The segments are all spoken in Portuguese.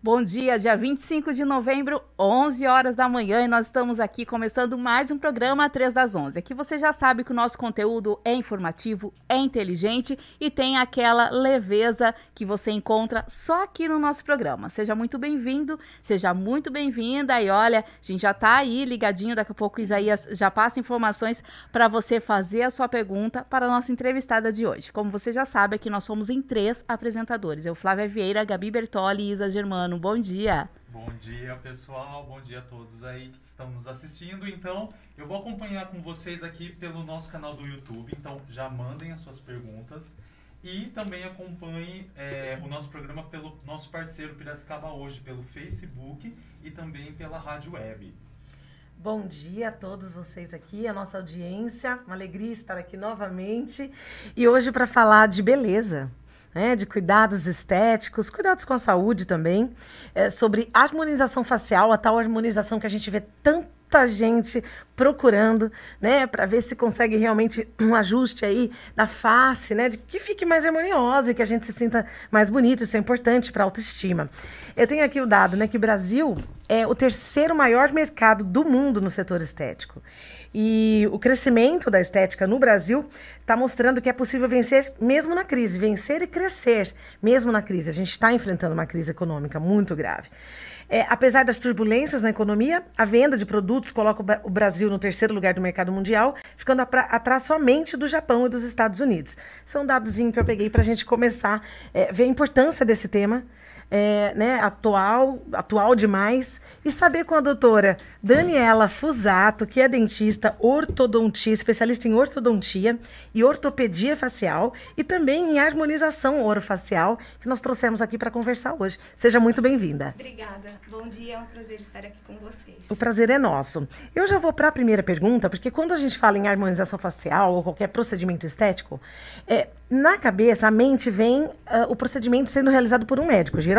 Bom dia, dia 25 de novembro, 11 horas da manhã, e nós estamos aqui começando mais um programa 3 das 11. Aqui você já sabe que o nosso conteúdo é informativo, é inteligente e tem aquela leveza que você encontra só aqui no nosso programa. Seja muito bem-vindo, seja muito bem-vinda e olha, a gente já tá aí ligadinho, daqui a pouco o Isaías já passa informações para você fazer a sua pergunta para a nossa entrevistada de hoje. Como você já sabe, aqui nós somos em três apresentadores, eu, Flávia Vieira, Gabi Bertoli e Isa Germano Mano. Bom dia. Bom dia, pessoal. Bom dia a todos aí que estão nos assistindo. Então, eu vou acompanhar com vocês aqui pelo nosso canal do YouTube. Então, já mandem as suas perguntas. E também acompanhe é, o nosso programa pelo nosso parceiro Piracicaba Hoje, pelo Facebook e também pela Rádio Web. Bom dia a todos vocês aqui, a nossa audiência. Uma alegria estar aqui novamente. E hoje para falar de beleza né, de cuidados estéticos, cuidados com a saúde também, é, sobre harmonização facial, a tal harmonização que a gente vê tanta gente procurando, né, para ver se consegue realmente um ajuste aí na face, né, de que fique mais harmoniosa e que a gente se sinta mais bonito, isso é importante para a autoestima. Eu tenho aqui o dado, né, que o Brasil é o terceiro maior mercado do mundo no setor estético. E o crescimento da estética no Brasil está mostrando que é possível vencer mesmo na crise, vencer e crescer mesmo na crise. A gente está enfrentando uma crise econômica muito grave. É, apesar das turbulências na economia, a venda de produtos coloca o Brasil no terceiro lugar do mercado mundial, ficando atrás somente do Japão e dos Estados Unidos. São dados que eu peguei para a gente começar a é, ver a importância desse tema é, né, atual, atual demais, e saber com a doutora Daniela Fusato, que é dentista, ortodontia, especialista em ortodontia e ortopedia facial, e também em harmonização orofacial, que nós trouxemos aqui para conversar hoje. Seja muito bem-vinda. Obrigada. Bom dia, é um prazer estar aqui com vocês. O prazer é nosso. Eu já vou para a primeira pergunta, porque quando a gente fala em harmonização facial ou qualquer procedimento estético, é, na cabeça, a mente vem uh, o procedimento sendo realizado por um médico, geralmente.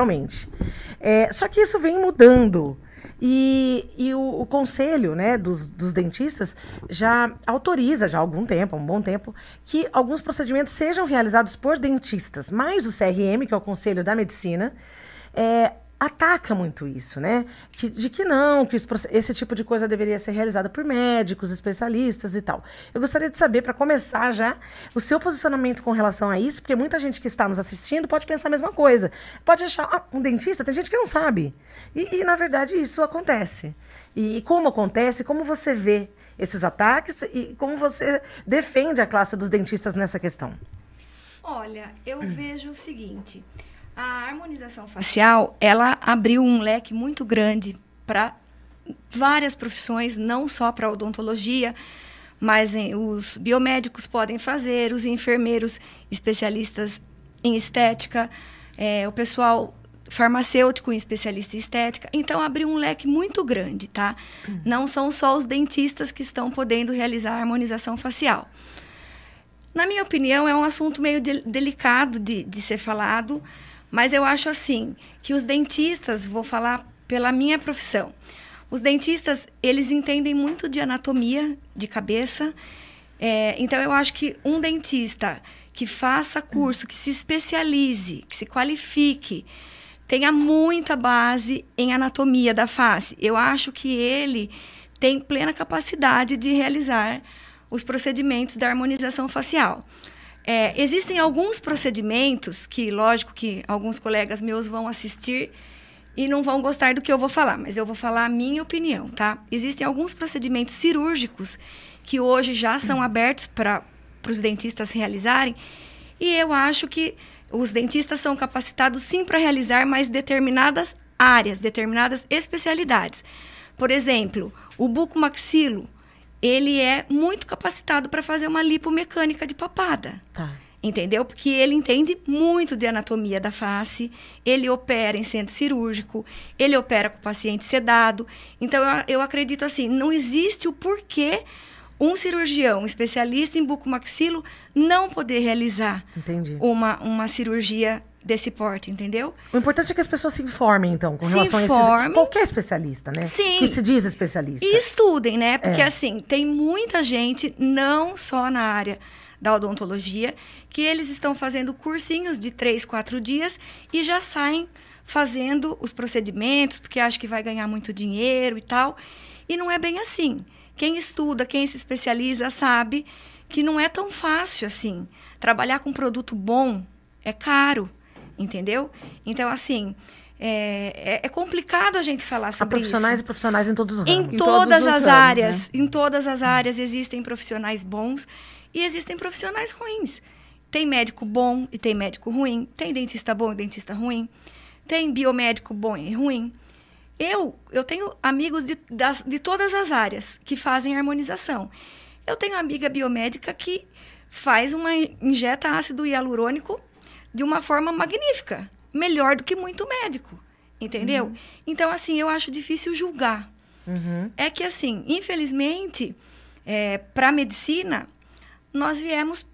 É, só que isso vem mudando. E, e o, o, conselho né, dos, dos, dentistas já autoriza, já há algum tempo, há um bom tempo, que alguns procedimentos sejam realizados por dentistas, mais o CRM, que é o Conselho da Medicina, é, ataca muito isso, né? Que, de que não, que esse tipo de coisa deveria ser realizada por médicos, especialistas e tal. Eu gostaria de saber, para começar já, o seu posicionamento com relação a isso, porque muita gente que está nos assistindo pode pensar a mesma coisa. Pode achar, ah, um dentista, tem gente que não sabe. E, e na verdade, isso acontece. E, e como acontece, como você vê esses ataques e como você defende a classe dos dentistas nessa questão? Olha, eu vejo o seguinte. A harmonização facial, ela abriu um leque muito grande para várias profissões, não só para odontologia, mas em, os biomédicos podem fazer, os enfermeiros especialistas em estética, é, o pessoal farmacêutico especialista em estética. Então, abriu um leque muito grande, tá? Uhum. Não são só os dentistas que estão podendo realizar a harmonização facial. Na minha opinião, é um assunto meio de, delicado de, de ser falado, mas eu acho assim que os dentistas, vou falar pela minha profissão, os dentistas eles entendem muito de anatomia de cabeça. É, então eu acho que um dentista que faça curso, que se especialize, que se qualifique, tenha muita base em anatomia da face. Eu acho que ele tem plena capacidade de realizar os procedimentos da harmonização facial. É, existem alguns procedimentos que, lógico, que alguns colegas meus vão assistir e não vão gostar do que eu vou falar, mas eu vou falar a minha opinião, tá? Existem alguns procedimentos cirúrgicos que hoje já são abertos para os dentistas realizarem e eu acho que os dentistas são capacitados sim para realizar mais determinadas áreas, determinadas especialidades. Por exemplo, o bucomaxilo, ele é muito capacitado para fazer uma lipomecânica de papada. Tá. Entendeu? Porque ele entende muito de anatomia da face, ele opera em centro cirúrgico, ele opera com o paciente sedado. Então, eu, eu acredito assim, não existe o porquê um cirurgião especialista em bucomaxilo não poder realizar uma, uma cirurgia desse porte, entendeu? O importante é que as pessoas se informem, então, com se relação informem, a esses, qualquer especialista, né? Sim. Que se diz especialista. E estudem, né? Porque, é. assim, tem muita gente, não só na área da odontologia, que eles estão fazendo cursinhos de três, quatro dias e já saem fazendo os procedimentos porque acha que vai ganhar muito dinheiro e tal. E não é bem assim. Quem estuda, quem se especializa, sabe que não é tão fácil assim. Trabalhar com produto bom é caro, entendeu? Então, assim, é, é, é, complicado a gente falar sobre Há profissionais isso. e profissionais em todos os em ramos. Em todas as ramos, áreas, né? em todas as áreas existem profissionais bons e existem profissionais ruins. Tem médico bom e tem médico ruim, tem dentista bom e dentista ruim, tem biomédico bom e ruim. Eu, eu tenho amigos de, das, de todas as áreas que fazem harmonização. Eu tenho amiga biomédica que faz uma injeta ácido hialurônico de uma forma magnífica, melhor do que muito médico, entendeu? Uhum. Então assim, eu acho difícil julgar. Uhum. É que assim, infelizmente, é, para a medicina nós viemos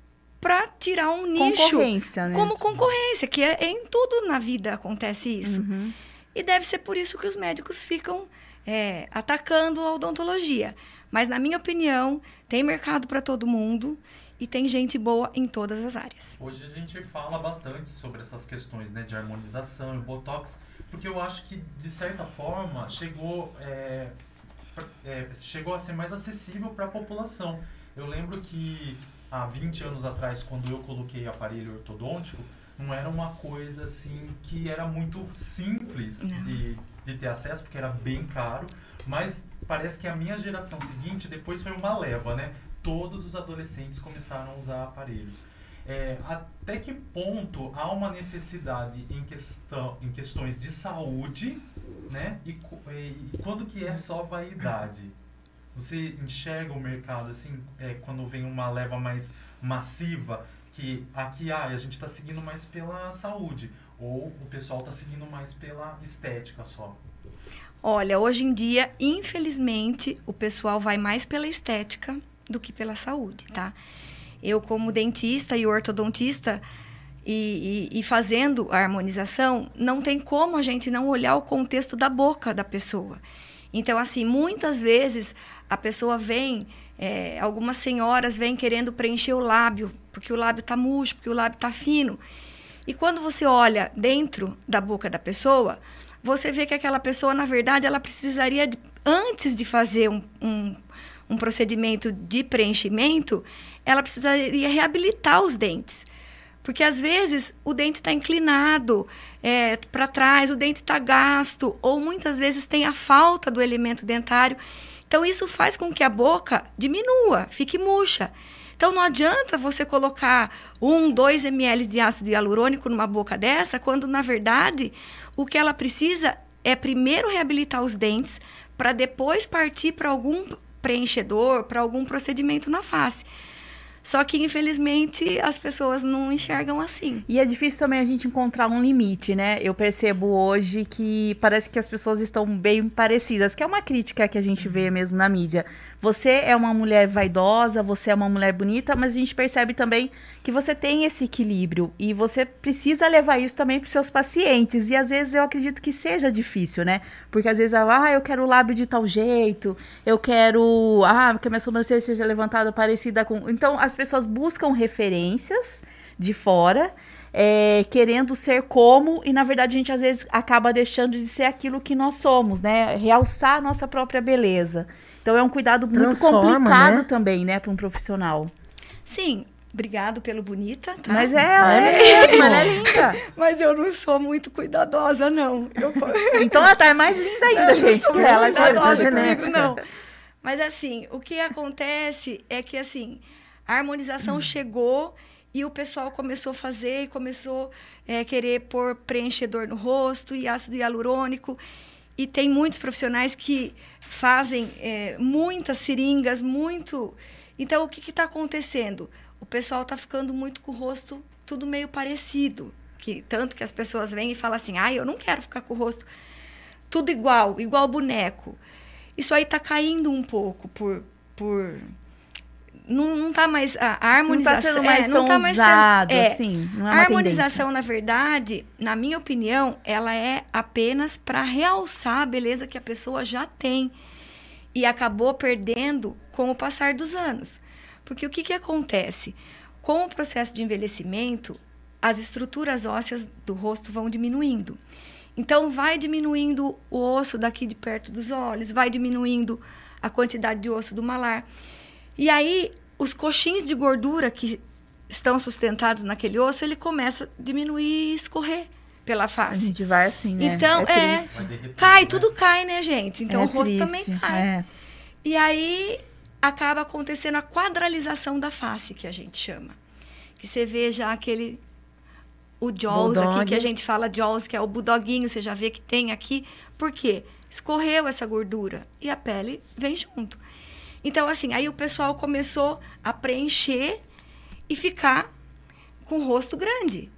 para tirar um nicho concorrência, né? como concorrência, que é, em tudo na vida acontece isso. Uhum. E deve ser por isso que os médicos ficam é, atacando a odontologia. Mas, na minha opinião, tem mercado para todo mundo e tem gente boa em todas as áreas. Hoje a gente fala bastante sobre essas questões né, de harmonização e botox, porque eu acho que, de certa forma, chegou, é, é, chegou a ser mais acessível para a população. Eu lembro que há 20 anos atrás, quando eu coloquei aparelho ortodôntico, não era uma coisa assim que era muito simples de, de ter acesso, porque era bem caro, mas parece que a minha geração seguinte depois foi uma leva, né? Todos os adolescentes começaram a usar aparelhos. É, até que ponto há uma necessidade em, questão, em questões de saúde, né? E, e quando que é só vaidade? Você enxerga o mercado assim, é, quando vem uma leva mais massiva, que aqui ah, a gente está seguindo mais pela saúde, ou o pessoal está seguindo mais pela estética só? Olha, hoje em dia, infelizmente, o pessoal vai mais pela estética do que pela saúde, tá? Eu, como dentista e ortodontista, e, e, e, fazendo a harmonização, não tem como a gente não olhar o contexto da boca da pessoa. Então, assim, muitas vezes a pessoa vem, é, algumas senhoras vêm querendo preencher o lábio, porque o lábio está murcho, porque o lábio está fino. E quando você olha dentro da boca da pessoa, você vê que aquela pessoa, na verdade, ela precisaria, de, antes de fazer um, um, um procedimento de preenchimento, ela precisaria reabilitar os dentes. Porque às vezes o dente está inclinado é, para trás, o dente está gasto, ou muitas vezes tem a falta do elemento dentário. Então isso faz com que a boca diminua, fique murcha. Então não adianta você colocar um, dois ml de ácido hialurônico numa boca dessa, quando na verdade o que ela precisa é primeiro reabilitar os dentes para depois partir para algum preenchedor, para algum procedimento na face. Só que, infelizmente, as pessoas não enxergam assim. E é difícil também a gente encontrar um limite, né? Eu percebo hoje que parece que as pessoas estão bem parecidas, que é uma crítica que a gente vê mesmo na mídia. Você é uma mulher vaidosa, você é uma mulher bonita, mas a gente percebe também que você tem esse equilíbrio e você precisa levar isso também para seus pacientes. E às vezes eu acredito que seja difícil, né? Porque às vezes, ah, eu quero o lábio de tal jeito, eu quero, ah, que a minha sobrancelha seja levantada parecida com. Então, as pessoas buscam referências de fora, é, querendo ser como, e na verdade a gente às vezes acaba deixando de ser aquilo que nós somos, né? Realçar a nossa própria beleza. Então é um cuidado muito Transforma, complicado né? também, né, para um profissional. Sim, obrigado pelo bonita, tá? Mas é, ela é mesmo, ela é linda. Mas eu não sou muito cuidadosa, não. Eu... Então ela tá mais linda ainda, Eu não gente, sou que muito ela cuidadosa já comigo, genética. não. Mas assim, o que acontece é que assim, a harmonização chegou e o pessoal começou a fazer e começou a querer pôr preenchedor no rosto e ácido hialurônico. E tem muitos profissionais que fazem é, muitas seringas, muito. Então, o que está acontecendo? O pessoal está ficando muito com o rosto tudo meio parecido. Que, tanto que as pessoas vêm e falam assim: ah, eu não quero ficar com o rosto tudo igual, igual boneco. Isso aí está caindo um pouco por. por não, não tá mais. A, a Não tá harmonização. sendo mais é, tão não tá mais sendo- usado, é, assim. Não é a harmonização, na verdade, na minha opinião, ela é apenas para realçar a beleza que a pessoa já tem e acabou perdendo com o passar dos anos. Porque o que, que acontece? Com o processo de envelhecimento, as estruturas ósseas do rosto vão diminuindo. Então, vai diminuindo o osso daqui de perto dos olhos, vai diminuindo a quantidade de osso do malar. E aí, os coxins de gordura que estão sustentados naquele osso, ele começa a diminuir e escorrer pela A face. gente vai assim, né? Então, é, derreter, cai, né? tudo cai, né, gente? Então, É o rosto triste, também cai. é. E aí acaba acontecendo a quadralização da face, que a gente chama. Que você vê já aquele. O Jaws aqui, Bulldog. que a gente fala Jaws, que é o bulldoguinho, você já vê que tem aqui. Por quê? Escorreu essa gordura e a pele vem junto. Então, assim, aí o pessoal começou a preencher e ficar com o rosto grande.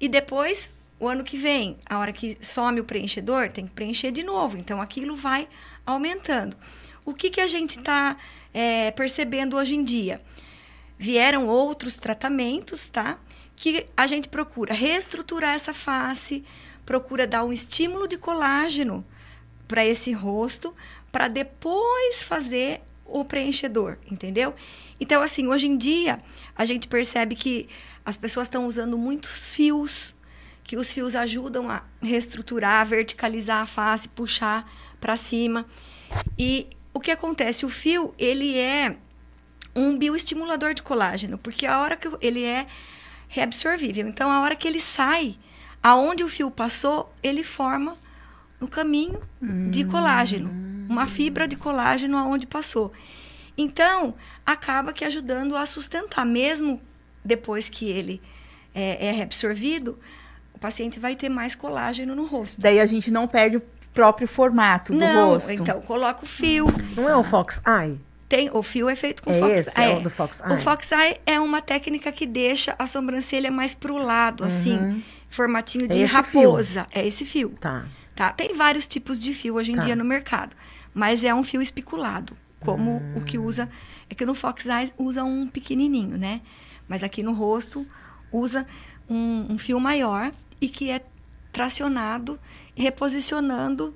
E depois, o ano que vem, a hora que some o preenchedor, tem que preencher de novo. Então, aquilo vai aumentando. O que, que a gente está percebendo hoje em dia? Vieram outros tratamentos, tá? Que a gente procura reestruturar essa face, procura dar um estímulo de colágeno para esse rosto, para depois fazer o preenchedor, entendeu? Então, assim, hoje em dia, a gente percebe que as pessoas estão usando muitos fios, que os fios ajudam a reestruturar, a verticalizar a face, puxar para cima. E o que acontece? O fio, ele é um bioestimulador de colágeno, porque a hora que ele é reabsorvível. Então, a hora que ele sai, aonde o fio passou, ele forma no caminho de colágeno, uma fibra de colágeno aonde passou. Então, acaba que ajudando a sustentar, mesmo depois que ele é, é reabsorvido, o paciente vai ter mais colágeno no rosto. Daí a gente não perde o próprio formato do Não, rosto. então coloca o fio. Não é o Fox Eye? Tem, o fio é feito com É fox esse, é o do Fox Eye. O fox eye é uma técnica que deixa a sobrancelha mais pro lado, assim, formatinho de Uhum. É esse raposa. É esse fio. Tá. Tá? Tem vários tipos de fio hoje em Tá. dia no mercado, mas é um fio espiculado, como o Hum. que usa. É que no Fox Eyes usa um pequenininho, né? Mas aqui no rosto usa um, um fio maior e que é tracionado e reposicionando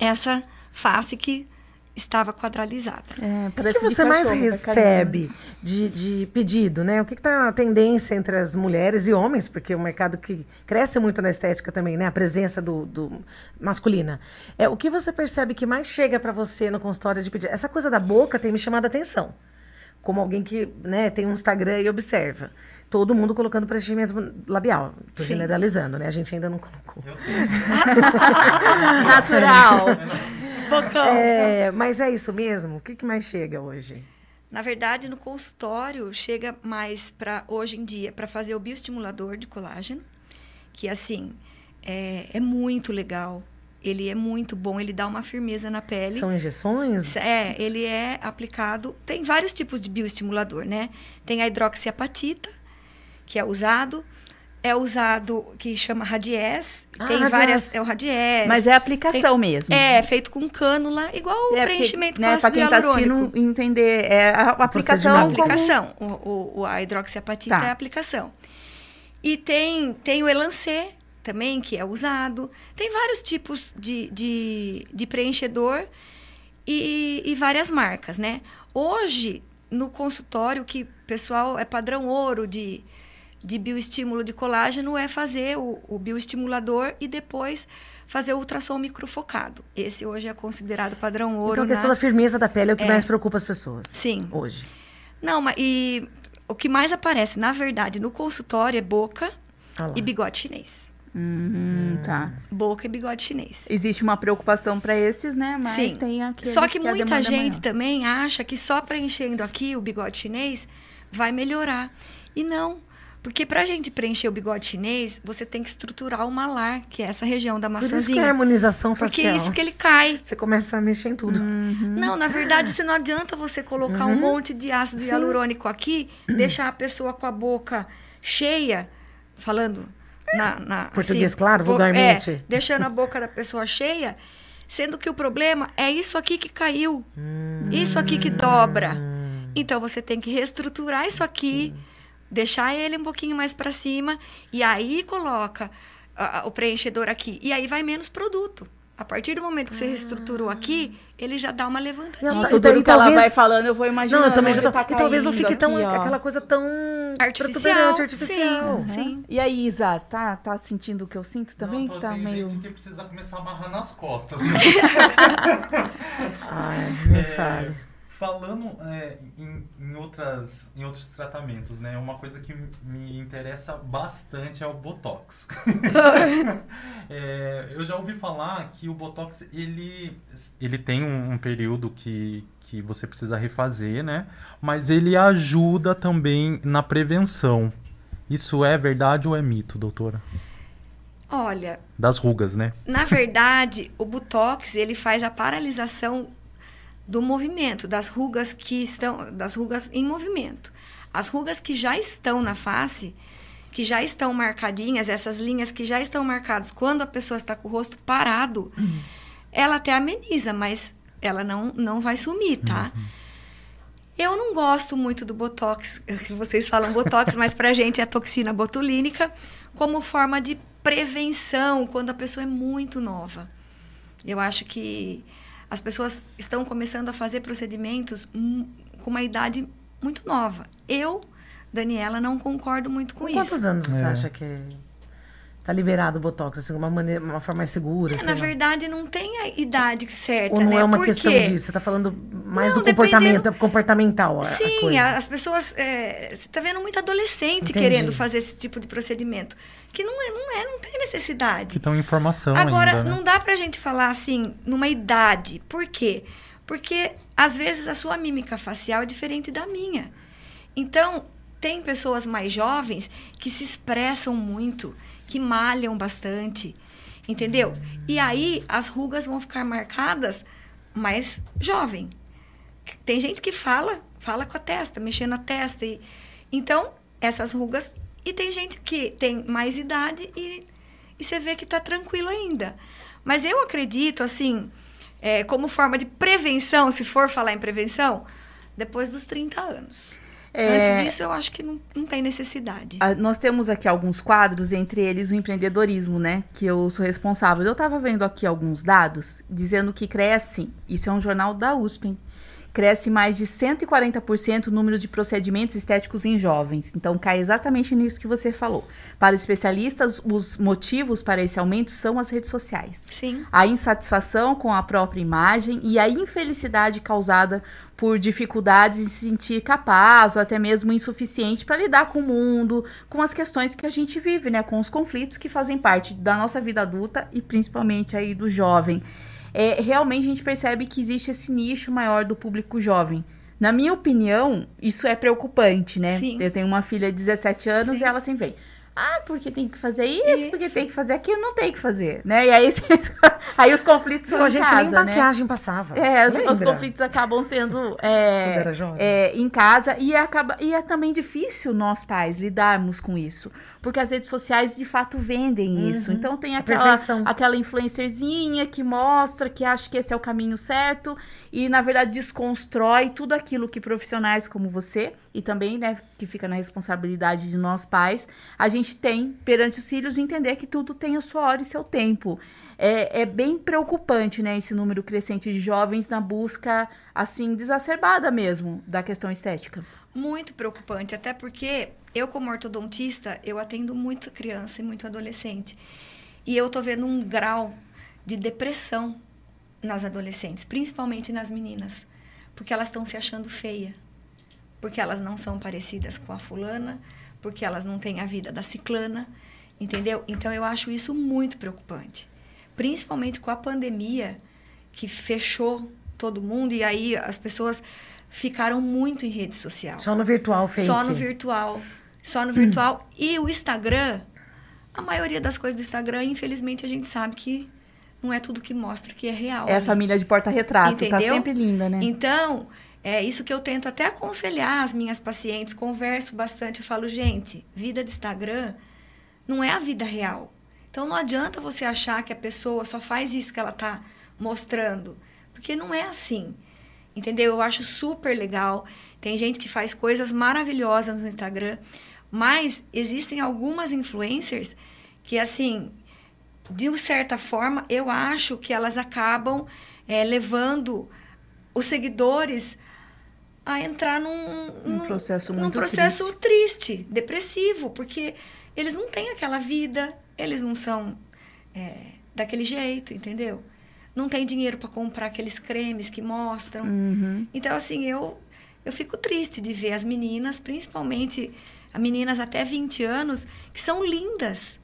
essa face que estava quadralizada. É, O que você mais vai recebe de, de pedido, né? O que está a tendência entre as mulheres e homens? Porque é um mercado que cresce muito na estética também, né? A presença do, do masculina. É, o que você percebe que mais chega para você no consultório de pedido? Essa coisa da boca tem me chamado a atenção. Como alguém que né, tem um Instagram e observa. Todo mundo colocando preenchimento labial. Estou Sim. generalizando, né? A gente ainda não colocou. Natural. Bocão. É, mas é isso mesmo? O que, que mais chega hoje? Na verdade, no consultório chega mais para hoje em dia para fazer o bioestimulador de colágeno, que assim é, é muito legal. Ele é muito bom, ele dá uma firmeza na pele. São injeções? É, ele é aplicado. Tem vários tipos de bioestimulador, né? Tem a hidroxiapatita, que é usado. É usado que chama Radies. Ah, tem Radies. várias. É o Radies. Mas é aplicação mesmo. É, feito com cânula, igual o É, porque, preenchimento né, com Pra ácido quem tá hialurônico. assistindo entender, é a a aplicação como... aplicação. O, o- a hidroxiapatita Tá. é a aplicação. E tem, tem o Elancê também, que é usado. Tem vários tipos de, de, de preenchedor e, e várias marcas, né? Hoje, no consultório, que pessoal é padrão ouro de, de bioestímulo de colágeno, é fazer o, o bioestimulador e depois fazer o ultrassom microfocado. Esse hoje é considerado padrão ouro. Então a questão na- da firmeza da pele é o que É. mais preocupa as pessoas. Sim. Hoje. Não, mas e o que mais aparece, na verdade, no consultório é boca Ah e bigode chinês. Hum, tá. Boca e bigode chinês. Existe uma preocupação para esses, né? Mas Sim. tem aqueles Só que muita demanda é gente maior. também acha que só preenchendo aqui o bigode chinês vai melhorar. E não. Porque pra gente preencher o bigode chinês, você tem que estruturar o malar, que é essa região da Por isso que é maçãzinha. harmonização Porque facial. é isso que ele cai. Você começa a mexer em tudo. Não, na verdade, se não adianta você colocar um monte de ácido Uhum. Sim. hialurônico aqui, deixar a pessoa com a boca cheia, falando na, na- Português assim, claro, vulgarmente. É, deixando a boca da pessoa cheia, sendo que o problema é isso aqui que caiu, isso aqui que dobra. Então você tem que reestruturar isso aqui, deixar ele um pouquinho mais para cima e aí coloca ah, o preenchedor aqui e aí vai menos produto. A partir do momento que você reestruturou aqui, ele já dá uma levantadinha. Nossa, o duro que ela talvez- vai falando, eu vou imaginando. Não, eu também já tô, tá e talvez não fique tão aqui, aquela coisa tão Artificial. artificial. Sim, sim. E aí, Isa, tá, tá sentindo o que eu sinto também? Não, que tá tem meio. gente que precisa começar a amarrar nas costas. Né? Ai, me É, fale. Falando é, em, em outras, em outros tratamentos, né? Uma coisa que me interessa bastante é o Botox. É, eu já ouvi falar que o Botox, ele, ele tem um, um período que, que você precisa refazer, né? Mas ele ajuda também na prevenção. Isso é verdade ou é mito, doutora? Olha, Das rugas, né? na verdade, o Botox, ele faz a paralisação do movimento, das rugas que estão, das rugas em movimento. As rugas que já estão na face, que já estão marcadinhas, essas linhas que já estão marcadas quando a pessoa está com o rosto parado, ela até ameniza, mas ela não, não vai sumir, tá? Eu não gosto muito do Botox, que vocês falam Botox, mas pra gente é a toxina botulínica, como forma de prevenção quando a pessoa é muito nova. Eu acho que as pessoas estão começando a fazer procedimentos com uma idade muito nova. Eu, Daniela, não concordo muito com Com quantos isso. anos você É. acha que tá liberado o Botox? Assim, uma, maneira, uma forma mais segura? É, sei na lá? verdade, não tem a idade certa, Ou não né? é uma Por questão quê? disso? Você tá falando mais Não, do comportamento, dependendo- é comportamental a, a Sim, coisa. a- as pessoas. é, você está vendo muito adolescente Entendi. querendo fazer esse tipo de procedimento. Que não é, não é, não tem necessidade. Que tem informação Agora, ainda, né? não dá pra gente falar assim, numa idade. Por quê? Porque, às vezes, a sua mímica facial é diferente da minha. Então, tem pessoas mais jovens que se expressam muito, que malham bastante, entendeu? E aí, as rugas vão ficar marcadas mais jovem. Tem gente que fala, fala com a testa, mexendo a testa. E, então, essas rugas. E tem gente que tem mais idade e, e você vê que tá tranquilo ainda. Mas eu acredito, assim, é, como forma de prevenção, se for falar em prevenção, depois dos 30 anos. É, Antes disso, eu acho que não, não tem necessidade. Ah, Nós temos aqui alguns quadros, entre eles o empreendedorismo, né? Que eu sou responsável. Eu estava vendo aqui alguns dados dizendo que cresce, isso é um jornal da USP, hein? Cresce mais de 140% o número de procedimentos estéticos em jovens. Então cai exatamente nisso que você falou. Para especialistas, os motivos para esse aumento são as redes sociais Sim. a insatisfação com a própria imagem e a infelicidade causada por dificuldades em se sentir capaz ou até mesmo insuficiente para lidar com o mundo, com as questões que a gente vive, né, com os conflitos que fazem parte da nossa vida adulta e principalmente aí do jovem. É, realmente a gente percebe que existe esse nicho maior do público jovem. Na minha opinião, isso é preocupante, né? Sim. Eu tenho uma filha de 17 anos Sim. e ela sempre vem. Ah, porque tem que fazer isso, porque Isso. tem que fazer aquilo, não tem que fazer, né? E aí, aí os conflitos são em gente casa, nem né? maquiagem passava. É, os, os conflitos acabam sendo é, é, em casa e, acaba, e é também difícil nós pais lidarmos com isso. Porque as redes sociais de fato vendem isso. Então tem aquela, aquela influencerzinha que mostra que acha que esse é o caminho certo e na verdade desconstrói tudo aquilo que profissionais como você e também, né, que fica na responsabilidade de nós pais, a gente tem perante os filhos de entender que tudo tem a sua hora e seu tempo. É, é bem preocupante, né, esse número crescente de jovens na busca, assim, desacerbada mesmo da questão estética. Muito preocupante, até porque eu, como ortodontista, eu atendo muita criança e muito adolescente. E eu tô vendo um grau de depressão nas adolescentes, principalmente nas meninas, porque elas estão se achando feia, porque elas não são parecidas com a fulana, porque elas não têm a vida da ciclana, entendeu? Então eu acho isso muito preocupante, principalmente com a pandemia que fechou todo mundo e aí as pessoas ficaram muito em rede social. Só no virtual, fake. Só no virtual. Só no virtual. E o Instagram, a maioria das coisas do Instagram, infelizmente, a gente sabe que não é tudo que mostra que é real. É a ali. família de porta-retrato, tá sempre linda, né? Então, é isso que eu tento até aconselhar as minhas pacientes, converso bastante, eu falo, gente, vida de Instagram não é a vida real. Então não adianta você achar que a pessoa só faz isso que ela tá mostrando, porque não é assim. Entendeu? Eu acho super legal. Tem gente que faz coisas maravilhosas no Instagram, mas existem algumas influencers que assim, de certa forma, eu acho que elas acabam é, levando os seguidores a entrar num, Um processo num processo triste. depressivo, porque eles não têm aquela vida, eles não são é, daquele jeito, entendeu? Não tem dinheiro para comprar aqueles cremes que mostram. Uhum. Então, assim, eu, eu fico triste de ver as meninas, principalmente as meninas até 20 anos, que são lindas,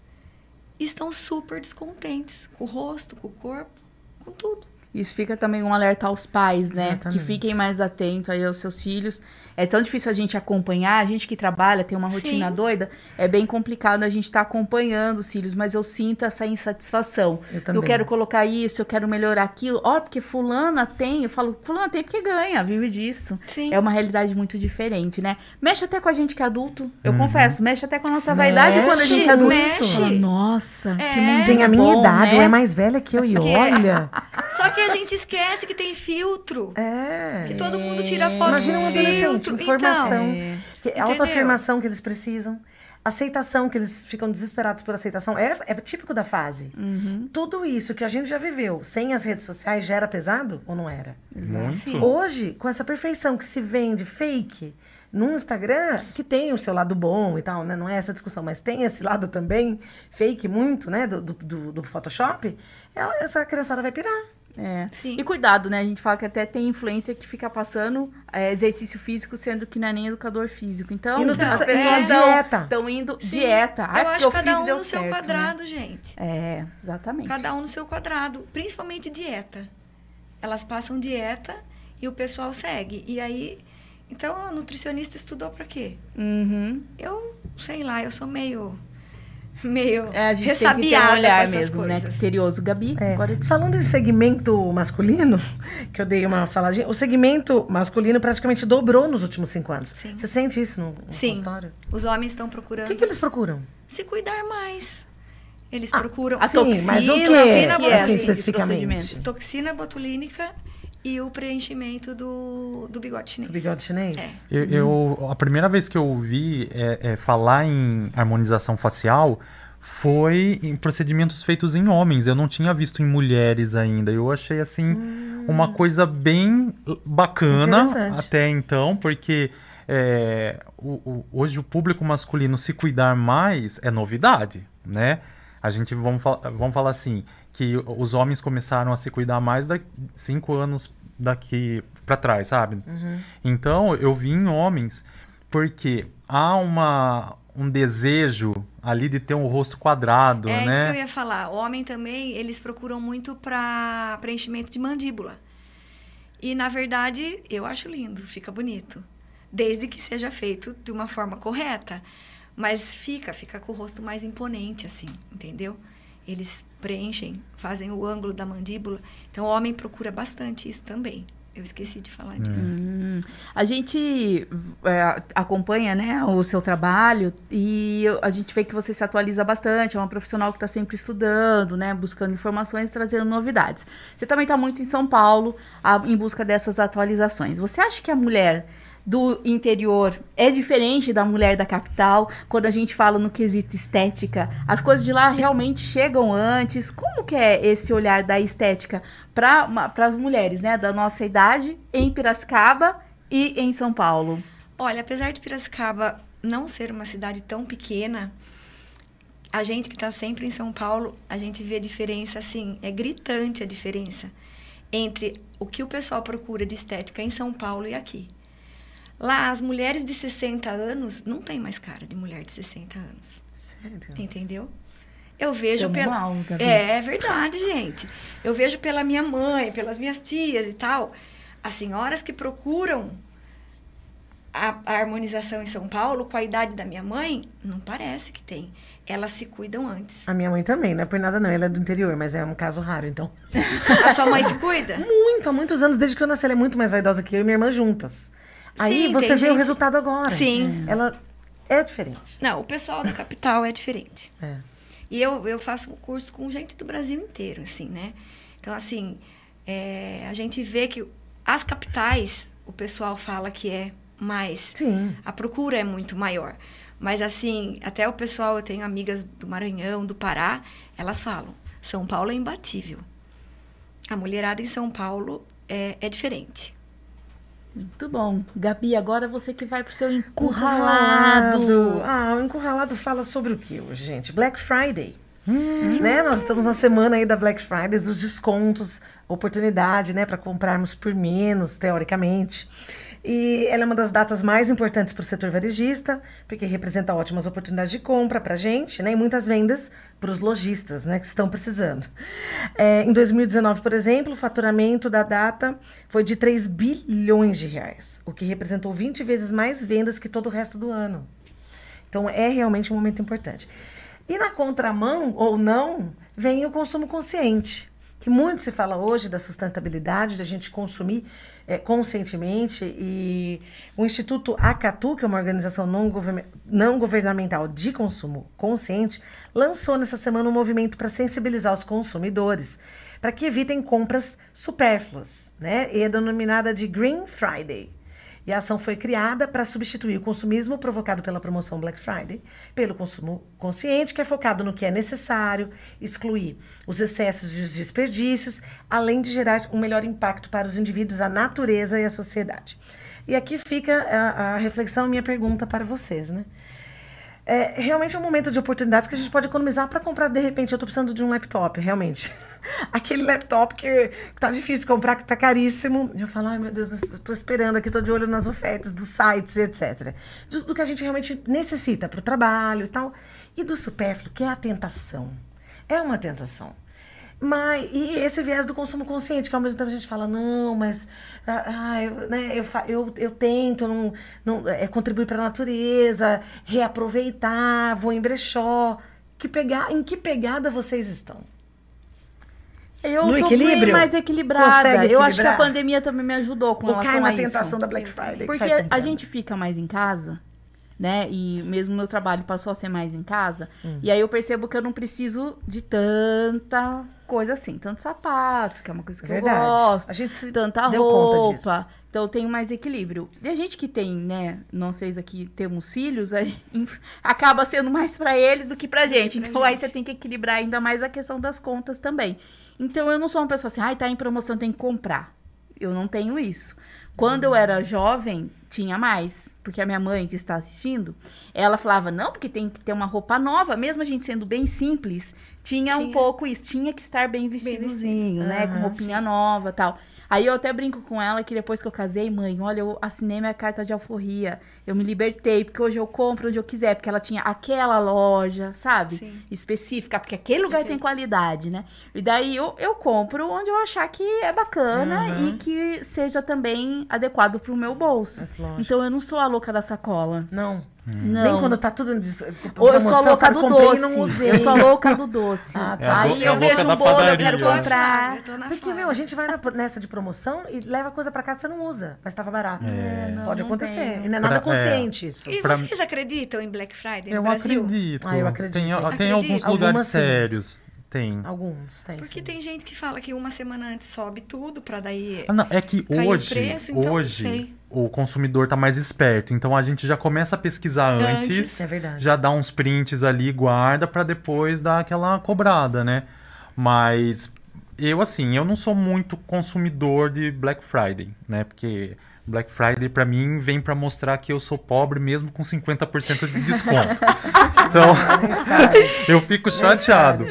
e estão super descontentes com o rosto, com o corpo, com tudo. Isso fica também um alerta aos pais, né? Exatamente. Que fiquem mais atentos aí aos seus filhos. É tão difícil a gente acompanhar, a gente que trabalha, tem uma rotina Sim. doida, é bem complicado a gente estar acompanhando os filhos, mas eu sinto essa insatisfação. Eu também. Eu quero colocar isso, eu quero melhorar aquilo. Ó, porque fulana tem, eu falo, fulana tem porque ganha, vive disso. Sim. É uma realidade muito diferente, né? Mexe até com a gente que é adulto, eu Uhum. confesso, mexe até com a nossa vaidade quando a gente Mexe, é adulto. mexe. Fala, Nossa, É. que menino Tem a minha bom, idade, né? é mais velha que eu, e olha. Só que a gente esquece que tem filtro. É. Que todo mundo tira foto Imagina um com adolescente, filtro. informação. É. Que- Entendeu? autoafirmação que eles precisam. Aceitação, que eles ficam desesperados por aceitação. É, é típico da fase. Uhum. Tudo isso que a gente já viveu sem as redes sociais já era pesado ou não era? Sim. Hoje, com essa perfeição que se vende fake no Instagram, que tem o seu lado bom e tal, né? Não é essa discussão, mas tem esse lado também, fake muito, né? Do, do, do- do Photoshop, ela- essa criançada vai pirar. É. Sim. E cuidado, né? A gente fala que até tem influência que fica passando é, exercício físico, sendo que não é nem educador físico. Então, E nutrição- as pessoas é, estão indo Sim. dieta. Ai, eu porque acho eu cada um no seu certo, né? quadrado, gente. É, exatamente. Cada um no seu quadrado. Principalmente dieta. Elas passam dieta e o pessoal segue. E aí. Então, a nutricionista estudou pra quê? Uhum. Eu, sei lá, eu sou meio. meio. É, a gente tem que ter um olhar mesmo, né? coisas. Criterioso. Gabi, É, agora... Falando em segmento masculino, que eu dei uma faladinha, o segmento masculino praticamente dobrou nos últimos cinco anos. Sim. Você sente isso no, no Sim. consultório? Os homens estão O procurando que, que eles procuram? se cuidar mais. Eles Ah, procuram A Sim, toxina, mas o quê? que é, Assim, especificamente? toxina botulínica e o preenchimento do, do bigode chinês. O bigode chinês? Eu, eu- a primeira vez que eu ouvi é, é, falar em harmonização facial foi em procedimentos feitos em homens. Eu não tinha visto em mulheres ainda. Eu achei assim uma coisa bem bacana até então, porque é, o- o- hoje o público masculino se cuidar mais é novidade, né? A gente vamos, fal- vamos falar assim que os homens começaram a se cuidar mais da cinco anos daqui para trás, sabe? Uhum. Então, eu vi em homens porque há uma, um desejo ali de ter um rosto quadrado, É isso que eu né? ia falar. O homem também, eles procuram muito para preenchimento de mandíbula. E, na verdade, eu acho lindo, fica bonito. Desde que seja feito de uma forma correta. Mas fica, fica com o rosto mais imponente, assim, entendeu? Eles preenchem, fazem o ângulo da mandíbula. Então, o homem procura bastante isso também. Eu esqueci de falar disso. Hum, a gente é, acompanha né, o seu trabalho e a gente vê que você se atualiza bastante, é uma profissional que está sempre estudando, né, buscando informações, trazendo novidades. Você também está muito em São Paulo a- em busca dessas atualizações. Você acha que a mulher do interior é diferente da mulher da capital? Quando a gente fala no quesito estética, as coisas de lá realmente chegam antes? Como que é esse olhar da estética para as mulheres, né, da nossa idade em Piracicaba e em São Paulo? Olha, apesar de Piracicaba não ser uma cidade tão pequena, a gente que está sempre em São Paulo, a gente vê a diferença assim, é gritante a diferença entre o que o pessoal procura de estética em São Paulo e aqui. Lá, as mulheres de 60 anos não tem mais cara de mulher de 60 anos, Sério? entendeu? Eu vejo Tamo pela... mal. É, é verdade, gente. Eu vejo pela minha mãe, pelas minhas tias e tal, as senhoras que procuram a, a harmonização em São Paulo com a idade da minha mãe, não parece que tem. Elas se cuidam antes. A minha mãe também, não é por nada não, ela é do interior, mas é um caso raro, então. A sua mãe se cuida? Muito, há muitos anos, desde que eu nasci, ela é muito mais vaidosa que eu e minha irmã juntas. Aí Sim, você vê o gente- resultado agora. Sim. Ela é diferente. Não, o pessoal da capital é diferente. É. E eu, eu faço um curso com gente do Brasil inteiro, assim, né? Então, assim, é, a gente vê que as capitais, o pessoal fala que é mais Sim. a procura é muito maior. Mas assim, até o pessoal, eu tenho amigas do Maranhão, do Pará, elas falam: São Paulo é imbatível. A mulherada em São Paulo é, é diferente. Muito bom. Gabi, agora você que vai pro seu encurralado. Ah, o encurralado fala sobre o que hoje, gente? Black Friday. Né? Nós estamos na semana aí da Black Friday, dos descontos, oportunidade, né, para comprarmos por menos, teoricamente. E ela é uma das datas mais importantes para o setor varejista, porque representa ótimas oportunidades de compra para a gente, né, e muitas vendas para os lojistas, né, que estão precisando. É, em 2019, por exemplo, o faturamento da data foi de 3 bilhões de reais, o que representou 20 vezes mais vendas que todo o resto do ano. Então é realmente um momento importante. E na contramão, ou não, vem o consumo consciente, que muito se fala hoje da sustentabilidade, da gente consumir é, conscientemente. E o Instituto Acatu, que é uma organização não, govern não governamental de consumo consciente, lançou nessa semana um movimento para sensibilizar os consumidores para que evitem compras supérfluas, né? E é denominada de Green Friday. E a ação foi criada para substituir o consumismo provocado pela promoção Black Friday pelo consumo consciente, que é focado no que é necessário, excluir os excessos e os desperdícios, além de gerar um melhor impacto para os indivíduos, a natureza e a sociedade. E aqui fica a, a reflexão, minha pergunta para vocês, né? É, realmente é um momento de oportunidades que a gente pode economizar para comprar, de repente, eu estou precisando de um laptop, realmente. Aquele laptop que, que tá difícil de comprar, que tá caríssimo. Eu falo, ai meu Deus, eu tô esperando aqui, tô de olho nas ofertas dos sites, etc. Do, do que a gente realmente necessita para o trabalho e tal. E do supérfluo, que é a tentação. É uma tentação. Mas, e esse viés do consumo consciente, que ao mesmo tempo a gente fala, não, mas ah, eu, né, eu, eu, eu tento não, não, é, contribuir para a natureza, reaproveitar, vou em brechó. Que pegar, em que pegada vocês estão? Eu No tô equilíbrio? bem mais equilibrada. Eu acho que a pandemia também me ajudou com Ou relação cai na a isso. tentação da Black Friday? que Porque a gente fica mais em casa, né? E mesmo meu trabalho passou a ser mais em casa. Hum. E aí eu percebo que eu não preciso de tanta coisa assim. Tanto sapato, que é uma coisa que Verdade. eu gosto. A gente se Tanta roupa. disso. Então eu tenho mais equilíbrio. E a gente que tem, né? Não sei se aqui temos filhos, aí, acaba sendo mais pra eles do que pra gente. pra Então aí gente. você tem que equilibrar ainda mais a questão das contas também. Então eu não sou uma pessoa assim, ai, tá em promoção, tem que comprar. Eu não tenho isso. Quando eu era jovem, tinha mais. Porque a minha mãe, que está assistindo, ela falava, não, porque tem que ter uma roupa nova, mesmo a gente sendo bem simples, tinha, um pouco isso, tinha que estar bem vestidozinho, né? Com Aham, roupinha nova tal. Aí eu até brinco com ela que depois que eu casei, mãe, olha, eu assinei minha carta de alforria. Eu me libertei, porque hoje eu compro onde eu quiser, porque ela tinha aquela loja, sabe? Sim. Específica, porque aquele lugar Aquele- tem qualidade, né? E daí eu, eu compro onde eu achar que é bacana Uhum. e que seja também adequado pro meu bolso. Então eu não sou a louca da sacola. Não. Não. Nem quando tá tudo. Ou eu sou a louca do doce. Eu sou a louca do doce. Ah, É a Aí é eu vejo um bolo, eu padaria. quero comprar. Eu Porque, meu, a gente vai na- nessa de promoção e leva coisa pra casa que você não usa, mas tava barato. É. não, Pode não acontecer. E não é nada Pra- é. isso. E Pra- vocês acreditam em Black Friday no Eu Brasil? acredito. Ah, eu acredito. Tem, tem Acredito. alguns Algumas lugares sim. sérios. Tem. Alguns, tem. Porque sim. tem gente que fala que uma semana antes sobe tudo pra daí Ah, não, é que hoje, preço, então hoje o consumidor tá mais esperto. Então a gente já começa a pesquisar antes, Antes. É verdade. já dá uns prints ali, guarda pra depois dar aquela cobrada, né? Mas eu assim, eu não sou muito consumidor de Black Friday, né? Porque Black Friday pra mim vem pra mostrar que eu sou pobre mesmo com 50% de desconto. então, eu fico chateado.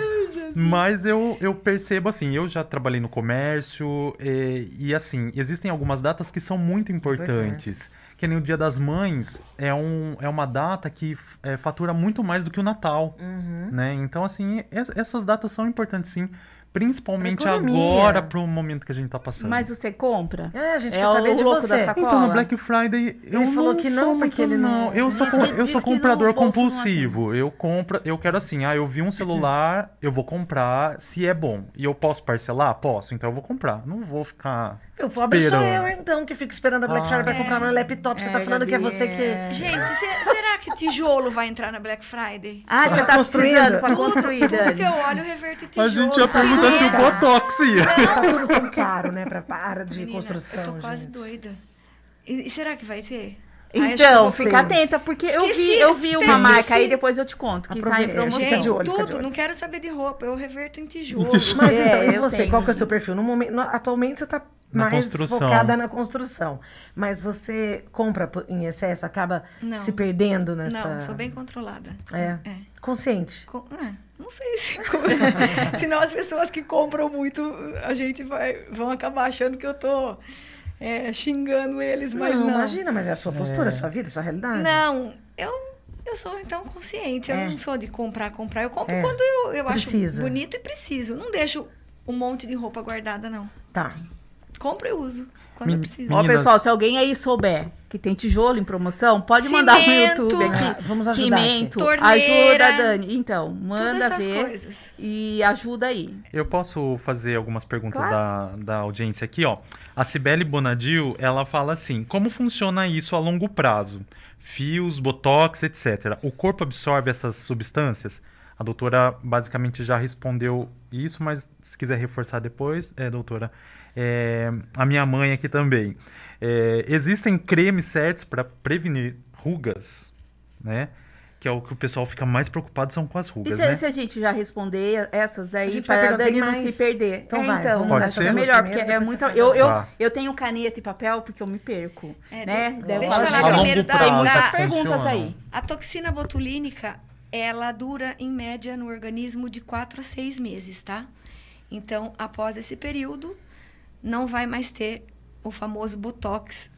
Mas eu, eu percebo assim, eu já trabalhei no comércio eh, e, assim, existem algumas datas que são muito importantes. Que nem o Dia das Mães é, um, é uma data que eh, fatura muito mais do que o Natal, Uhum. né? Então, assim, es- essas datas são importantes sim, principalmente agora pro momento que a gente tá passando. Mas você compra? É, a gente É quer o saber de louco você. Então, no Black Friday, eu Ele falou não que sou não, muito, porque ele não- Eu sou, Diz que- eu sou que comprador compulsivo. Eu compro, eu quero assim, ah, eu vi um celular, eu vou comprar, se é bom. E eu posso parcelar? Posso, então eu vou comprar. Não vou ficar O pobre sou esperando. eu, então, que fico esperando a Black Ah. Friday pra comprar meu laptop. Você tá É, falando que é você que... é. Gente, se- será que tijolo vai entrar na Black Friday? Ah, você tá Construindo. precisando pra Tudo, tudo que eu olho, eu reverto em tijolo. A gente ia perguntar se o. Botox ia. Tá tudo tão caro, né? Pra para de Menina, construção, Eu tô quase gente. doida. E, e será que vai ter? Então, fica atenta, porque eu Esqueci, vi, eu vi uma esqueci. marca aí, depois eu te conto, que tá em promoção. Gente, olho, tudo, não quero saber de roupa, eu reverto em tijolo. Mas É, então, e eu você? tenho. Qual que é o seu perfil? No momento, no- atualmente você está Na mais construção. focada na construção. Mas você compra em excesso, acaba Não. se perdendo nessa. Não, sou bem controlada. É. É. Consciente. Com- é, não sei se. Senão as pessoas que compram muito, a gente vai, vão acabar achando que eu tô é, xingando eles, mas não. imagina, mas é a sua postura, a sua vida, a sua realidade. Não, eu, eu sou então consciente. Eu É. não sou de comprar, comprar. Eu compro É. quando eu, eu acho bonito e preciso. Não deixo um monte de roupa guardada, não. Tá. Compro e uso quando eu Men- preciso. Ó, pessoal, se alguém aí souber que tem tijolo em promoção, pode mandar no Cimento. YouTube aqui. Ah, vamos ajudar aqui. Cimento, Torneira. ajuda, Dani. Então, manda essas ver coisas. e ajuda aí. Eu posso fazer algumas perguntas da, da audiência aqui, ó. A Cibele Bonadil, ela fala assim: como funciona isso a longo prazo? Fios, botox, etc. O corpo absorve essas substâncias? A doutora basicamente já respondeu isso, mas se quiser reforçar depois, é, doutora. É, a minha mãe aqui também. É, existem cremes certos para prevenir rugas, né? Que é o que o pessoal fica mais preocupado são com as E rugas, se, né? se a gente já responder essas daí, para a Dani não mais? se perder? Então é, vai, então, vamos Pode ser? é melhor, porque é muito. Eu, eu, outras. eu tenho caneta e papel porque eu me perco. É, né? de- Daí eu deixa falo, eu falar primeiro longo da- da- Tem perguntas aí. A toxina botulínica, ela dura em média no organismo de 4 a 6 meses, tá? Então, após esse período, não vai mais ter o famoso botox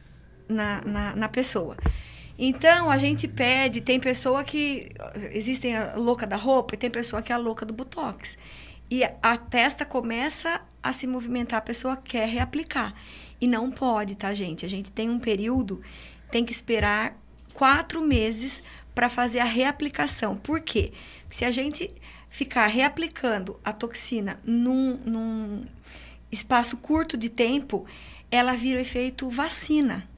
na, na, na pessoa. Então, a gente pede, tem pessoa que. Existem a louca da roupa e tem pessoa que é a louca do botox. E a- testa começa a se movimentar, a pessoa quer reaplicar. E não pode, tá, gente? A gente tem um período, tem que esperar quatro meses para fazer a reaplicação. Por quê? Se a gente ficar reaplicando a toxina num, num espaço curto de tempo, ela vira o efeito vacina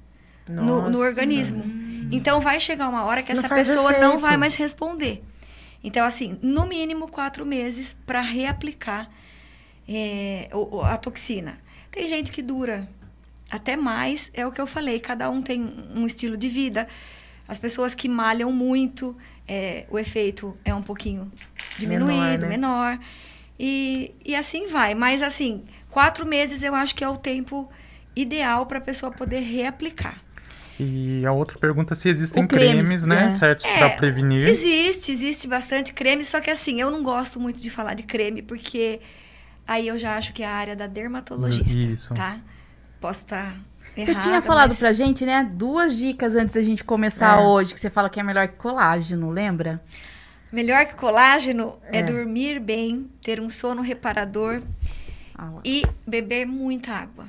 no, no organismo. Então vai chegar uma hora que Não essa faz pessoa não efeito. vai mais responder. Então, assim, no mínimo quatro meses para reaplicar é, a toxina. Tem gente que dura até mais, é o que eu falei, cada um tem um estilo de vida. As pessoas que malham muito, é, o efeito é um pouquinho diminuído, né? menor. E, e assim vai. Mas, assim, quatro meses eu acho que é o tempo ideal para a pessoa poder reaplicar. E a outra pergunta é se existem cremes, cremes, né, é. certos É, para prevenir. Existe, existe bastante creme, só que assim, eu não gosto muito de falar de creme, porque aí eu já acho que é a área da dermatologista, Isso. tá? Posso estar Você tinha falado pra gente, né? Duas dicas antes da gente começar É. hoje, que você fala que é melhor que colágeno, lembra? Melhor que colágeno é. É. dormir bem, ter um sono reparador Ah, e beber muita água.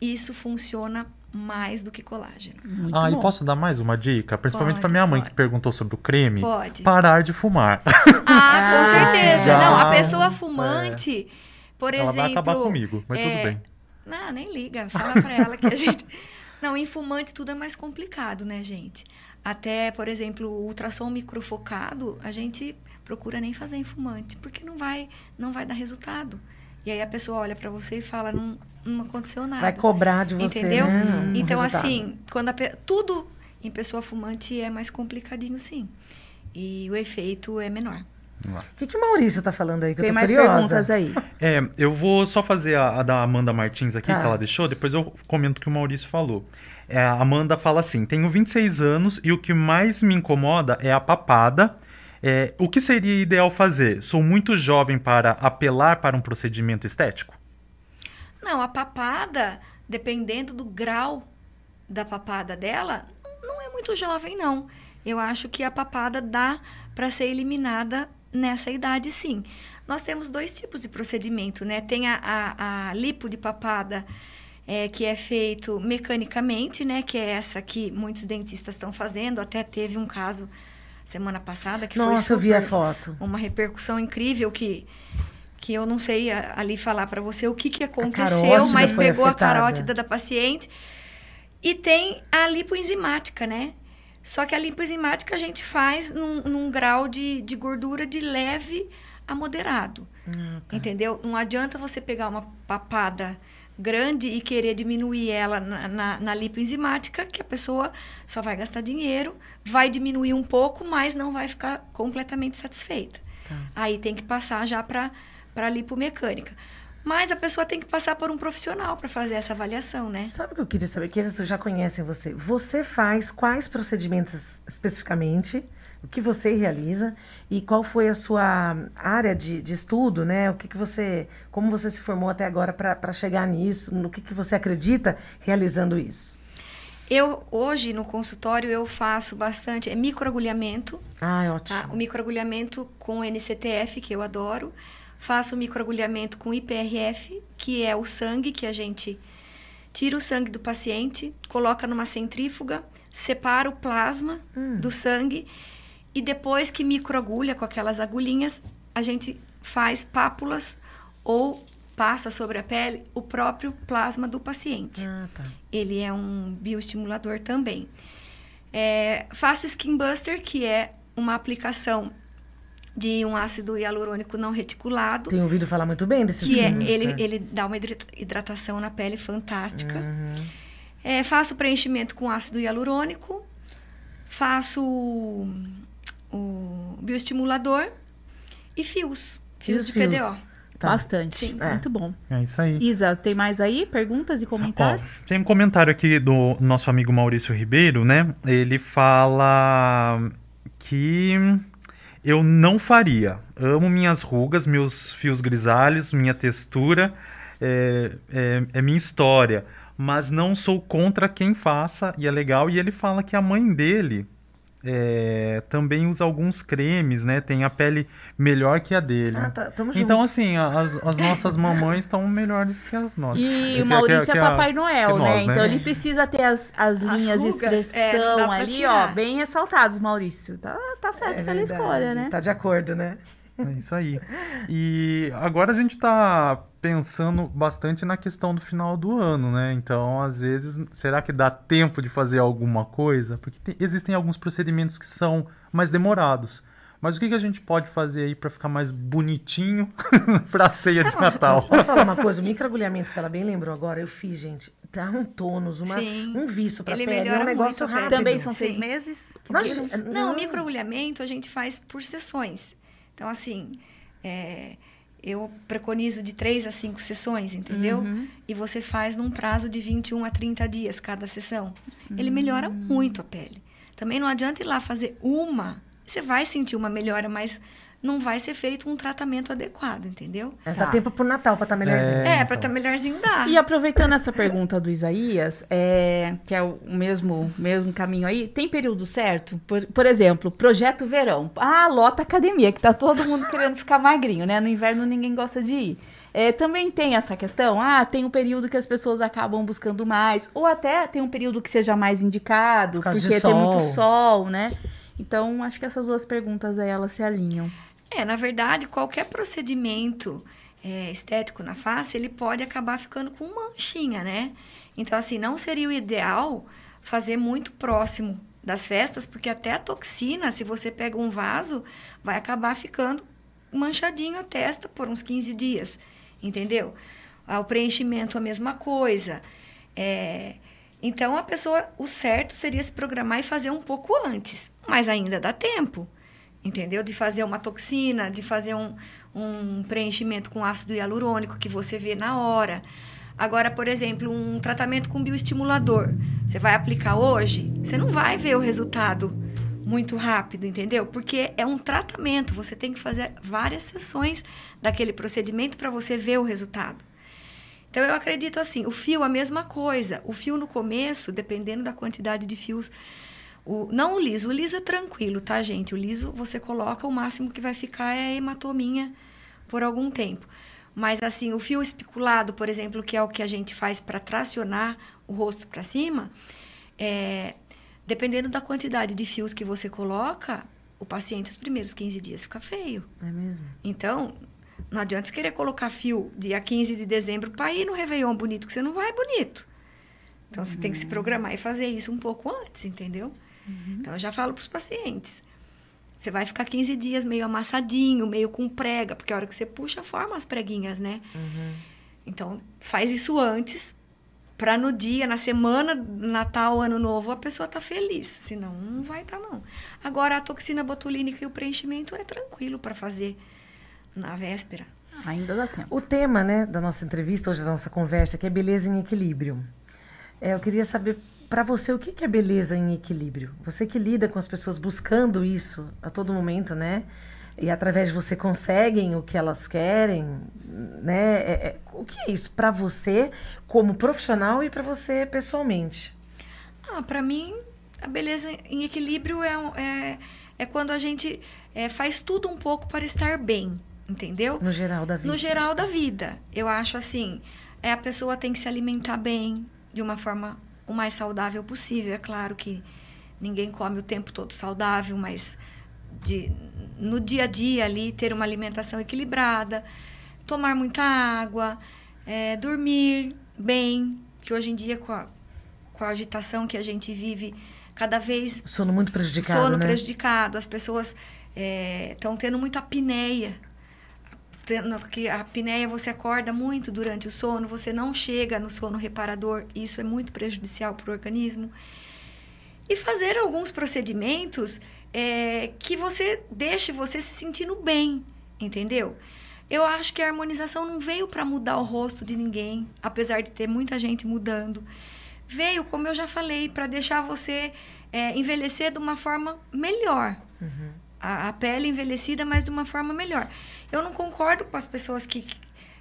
Isso funciona mais do que colágeno. Muito Ah, e bom. posso dar mais uma dica? Principalmente para minha mãe pode. que perguntou sobre o creme. Pode. Parar de fumar. Ah, com Ah, certeza. legal. Não, a pessoa fumante, por Ela exemplo. vai acabar comigo, mas é, tudo bem. Não, nem liga. Fala pra ela que a gente. Não, em fumante tudo é mais complicado, né, gente? Até, por exemplo, o ultrassom microfocado, a gente procura nem fazer em fumante, porque não vai, não vai dar resultado. E aí a pessoa olha pra você e fala, não, não aconteceu nada. Vai cobrar de você, Entendeu? né? um Então, resultado. assim, quando a tudo em pessoa fumante é mais complicadinho, sim. E o efeito é menor. O que, que o Maurício tá falando aí? Que Tem eu tô mais curiosa. perguntas aí. É, eu vou só fazer a, a da Amanda Martins aqui, Tá. que ela deixou, depois eu comento o que o Maurício falou. É, a Amanda fala assim: tenho 26 anos e o que mais me incomoda é a papada. É, o que seria ideal fazer? Sou muito jovem para apelar para um procedimento estético? Não, a papada, dependendo do grau da papada dela, não é muito jovem, não. Eu acho que a papada dá para ser eliminada nessa idade, sim. Nós temos dois tipos de procedimento, né? Tem a, a, a lipo de papada, é, que é feito mecanicamente, né? Que é essa que muitos dentistas estão fazendo. Até teve um caso semana passada que Nossa, foi eu vi a super- foto. uma repercussão incrível que que eu não sei ali falar para você o que, que aconteceu, mas pegou afetada. a carótida da paciente. E tem a lipoenzimática, né? Só que a lipoenzimática a gente faz num, num grau de, de gordura de leve a moderado. Ah, tá. Entendeu? Não adianta você pegar uma papada grande e querer diminuir ela na, na, na lipoenzimática, que a pessoa só vai gastar dinheiro, vai diminuir um pouco, mas não vai ficar completamente satisfeita. Tá. Aí tem que passar já para a lipomecânica. Mas a pessoa tem que passar por um profissional para fazer essa avaliação, né? Sabe o que eu queria saber? Que eles já conhecem você. Você faz quais procedimentos especificamente? O que você realiza e qual foi a sua área de, de estudo, né? O que, que você, como você se formou até agora para chegar nisso? No que, que você acredita realizando isso? Eu hoje no consultório eu faço bastante é microagulhamento. Ah, é ótimo. Tá? O microagulhamento com NCTF que eu adoro. Faço microagulhamento com IPRF, que é o sangue que a gente tira o sangue do paciente, coloca numa centrífuga, separa o plasma hum. do sangue e depois que microagulha com aquelas agulhinhas, a gente faz pápulas ou passa sobre a pele o próprio plasma do paciente. Ah, tá. Ele é um bioestimulador também. É, faço Skin Buster, que é uma aplicação de um ácido hialurônico não reticulado. Tenho ouvido falar muito bem desse que é, ele, ele dá uma hidratação na pele fantástica. Uhum. É, faço preenchimento com ácido hialurônico. Faço o, bioestimulador e fios. Fios, de fios. PDO. Tá. Bastante. Sim. É. Muito bom. É isso aí. Isa, tem mais aí perguntas e comentários? Ó, tem um comentário aqui do nosso amigo Maurício Ribeiro, né? Ele fala que eu não faria. Amo minhas rugas, meus fios grisalhos, minha textura, é, é, é, minha história. Mas não sou contra quem faça e é legal. E ele fala que a mãe dele é, também usa alguns cremes, né? Tem a pele melhor que a dele. Ah, tá, então, junto. assim, as, as nossas mamães estão melhores que as nossas. E o Maurício que, é Papai Noel, né? Nós, né? Então ele precisa ter as, as linhas as rugas, de expressão é, ali, ó, bem ressaltados, Maurício. Tá, tá certo é pela escolha, né? Tá de acordo, né? É isso aí. E agora a gente está pensando bastante na questão do final do ano, né? Então, às vezes, será que dá tempo de fazer alguma coisa? Porque tem, existem alguns procedimentos que são mais demorados. Mas o que, que a gente pode fazer aí para ficar mais bonitinho para a ceia de Natal? Posso falar uma coisa? O microagulhamento que ela bem lembrou agora, eu fiz, gente. Dá um tônus, uma, um viço para pele, é um negócio rápido. Também são seis Sim. meses? Mas, não, não, o microagulhamento a gente faz por sessões. Então, assim, é, eu preconizo de três a cinco sessões, entendeu? Uhum. E você faz num prazo de 21 a 30 dias cada sessão. Uhum. Ele melhora muito a pele. Também não adianta ir lá fazer uma, você vai sentir uma melhora, mas não vai ser feito um tratamento adequado, entendeu? É, tá. Dá tempo pro Natal pra estar tá melhorzinho. É, é pra estar tá melhorzinho dá. E aproveitando essa pergunta do Isaías, é, que é o mesmo, mesmo caminho aí, tem período certo? Por, por exemplo, projeto verão. Ah, lota academia, que tá todo mundo querendo ficar magrinho, né? No inverno ninguém gosta de ir. É, também tem essa questão, ah, tem um período que as pessoas acabam buscando mais, ou até tem um período que seja mais indicado, por porque tem muito sol, né? Então, acho que essas duas perguntas aí, elas se alinham. É, na verdade, qualquer procedimento é, estético na face, ele pode acabar ficando com manchinha, né? Então, assim, não seria o ideal fazer muito próximo das festas, porque até a toxina, se você pega um vaso, vai acabar ficando manchadinho a testa por uns 15 dias, entendeu? Ah, o preenchimento, a mesma coisa. É, então, a pessoa, o certo seria se programar e fazer um pouco antes, mas ainda dá tempo entendeu? De fazer uma toxina, de fazer um, um preenchimento com ácido hialurônico que você vê na hora. Agora, por exemplo, um tratamento com bioestimulador. Você vai aplicar hoje, você não vai ver o resultado muito rápido, entendeu? Porque é um tratamento, você tem que fazer várias sessões daquele procedimento para você ver o resultado. Então eu acredito assim, o fio a mesma coisa. O fio no começo, dependendo da quantidade de fios o, não o liso, o liso é tranquilo, tá, gente? O liso você coloca, o máximo que vai ficar é a hematominha por algum tempo. Mas assim, o fio especulado, por exemplo, que é o que a gente faz para tracionar o rosto para cima, é, dependendo da quantidade de fios que você coloca, o paciente os primeiros 15 dias fica feio. É mesmo? Então, não adianta você querer colocar fio dia 15 de dezembro para ir no Réveillon bonito, que você não vai bonito. Então, uhum. você tem que se programar e fazer isso um pouco antes, entendeu? Uhum. Então, eu já falo para os pacientes. Você vai ficar 15 dias meio amassadinho, meio com prega, porque a hora que você puxa, forma as preguinhas, né? Uhum. Então, faz isso antes, para no dia, na semana, Natal, Ano Novo, a pessoa tá feliz. Senão, não vai estar, tá, não. Agora, a toxina botulínica e o preenchimento é tranquilo para fazer na véspera. Ainda dá tempo. O tema, né, da nossa entrevista, hoje da nossa conversa, que é beleza em equilíbrio. É, eu queria saber para você o que é beleza em equilíbrio. Você que lida com as pessoas buscando isso a todo momento, né? E através de você conseguem o que elas querem, né? É, é, o que é isso para você como profissional e para você pessoalmente? Ah, para mim a beleza em equilíbrio é, é, é quando a gente é, faz tudo um pouco para estar bem, entendeu? No geral da vida. No geral da vida. Eu acho assim, é a pessoa tem que se alimentar bem, de uma forma o mais saudável possível. É claro que ninguém come o tempo todo saudável, mas de, no dia a dia ali ter uma alimentação equilibrada, tomar muita água, é, dormir bem, que hoje em dia com a, com a agitação que a gente vive, cada vez sono muito prejudicado, sono né? prejudicado, as pessoas estão é, tendo muita apneia que a apneia você acorda muito durante o sono, você não chega no sono reparador, isso é muito prejudicial para o organismo. E fazer alguns procedimentos é, que você deixe você se sentindo bem, entendeu? Eu acho que a harmonização não veio para mudar o rosto de ninguém, apesar de ter muita gente mudando. Veio, como eu já falei, para deixar você é, envelhecer de uma forma melhor. Uhum. A, a pele envelhecida, mas de uma forma melhor. Eu não concordo com as pessoas que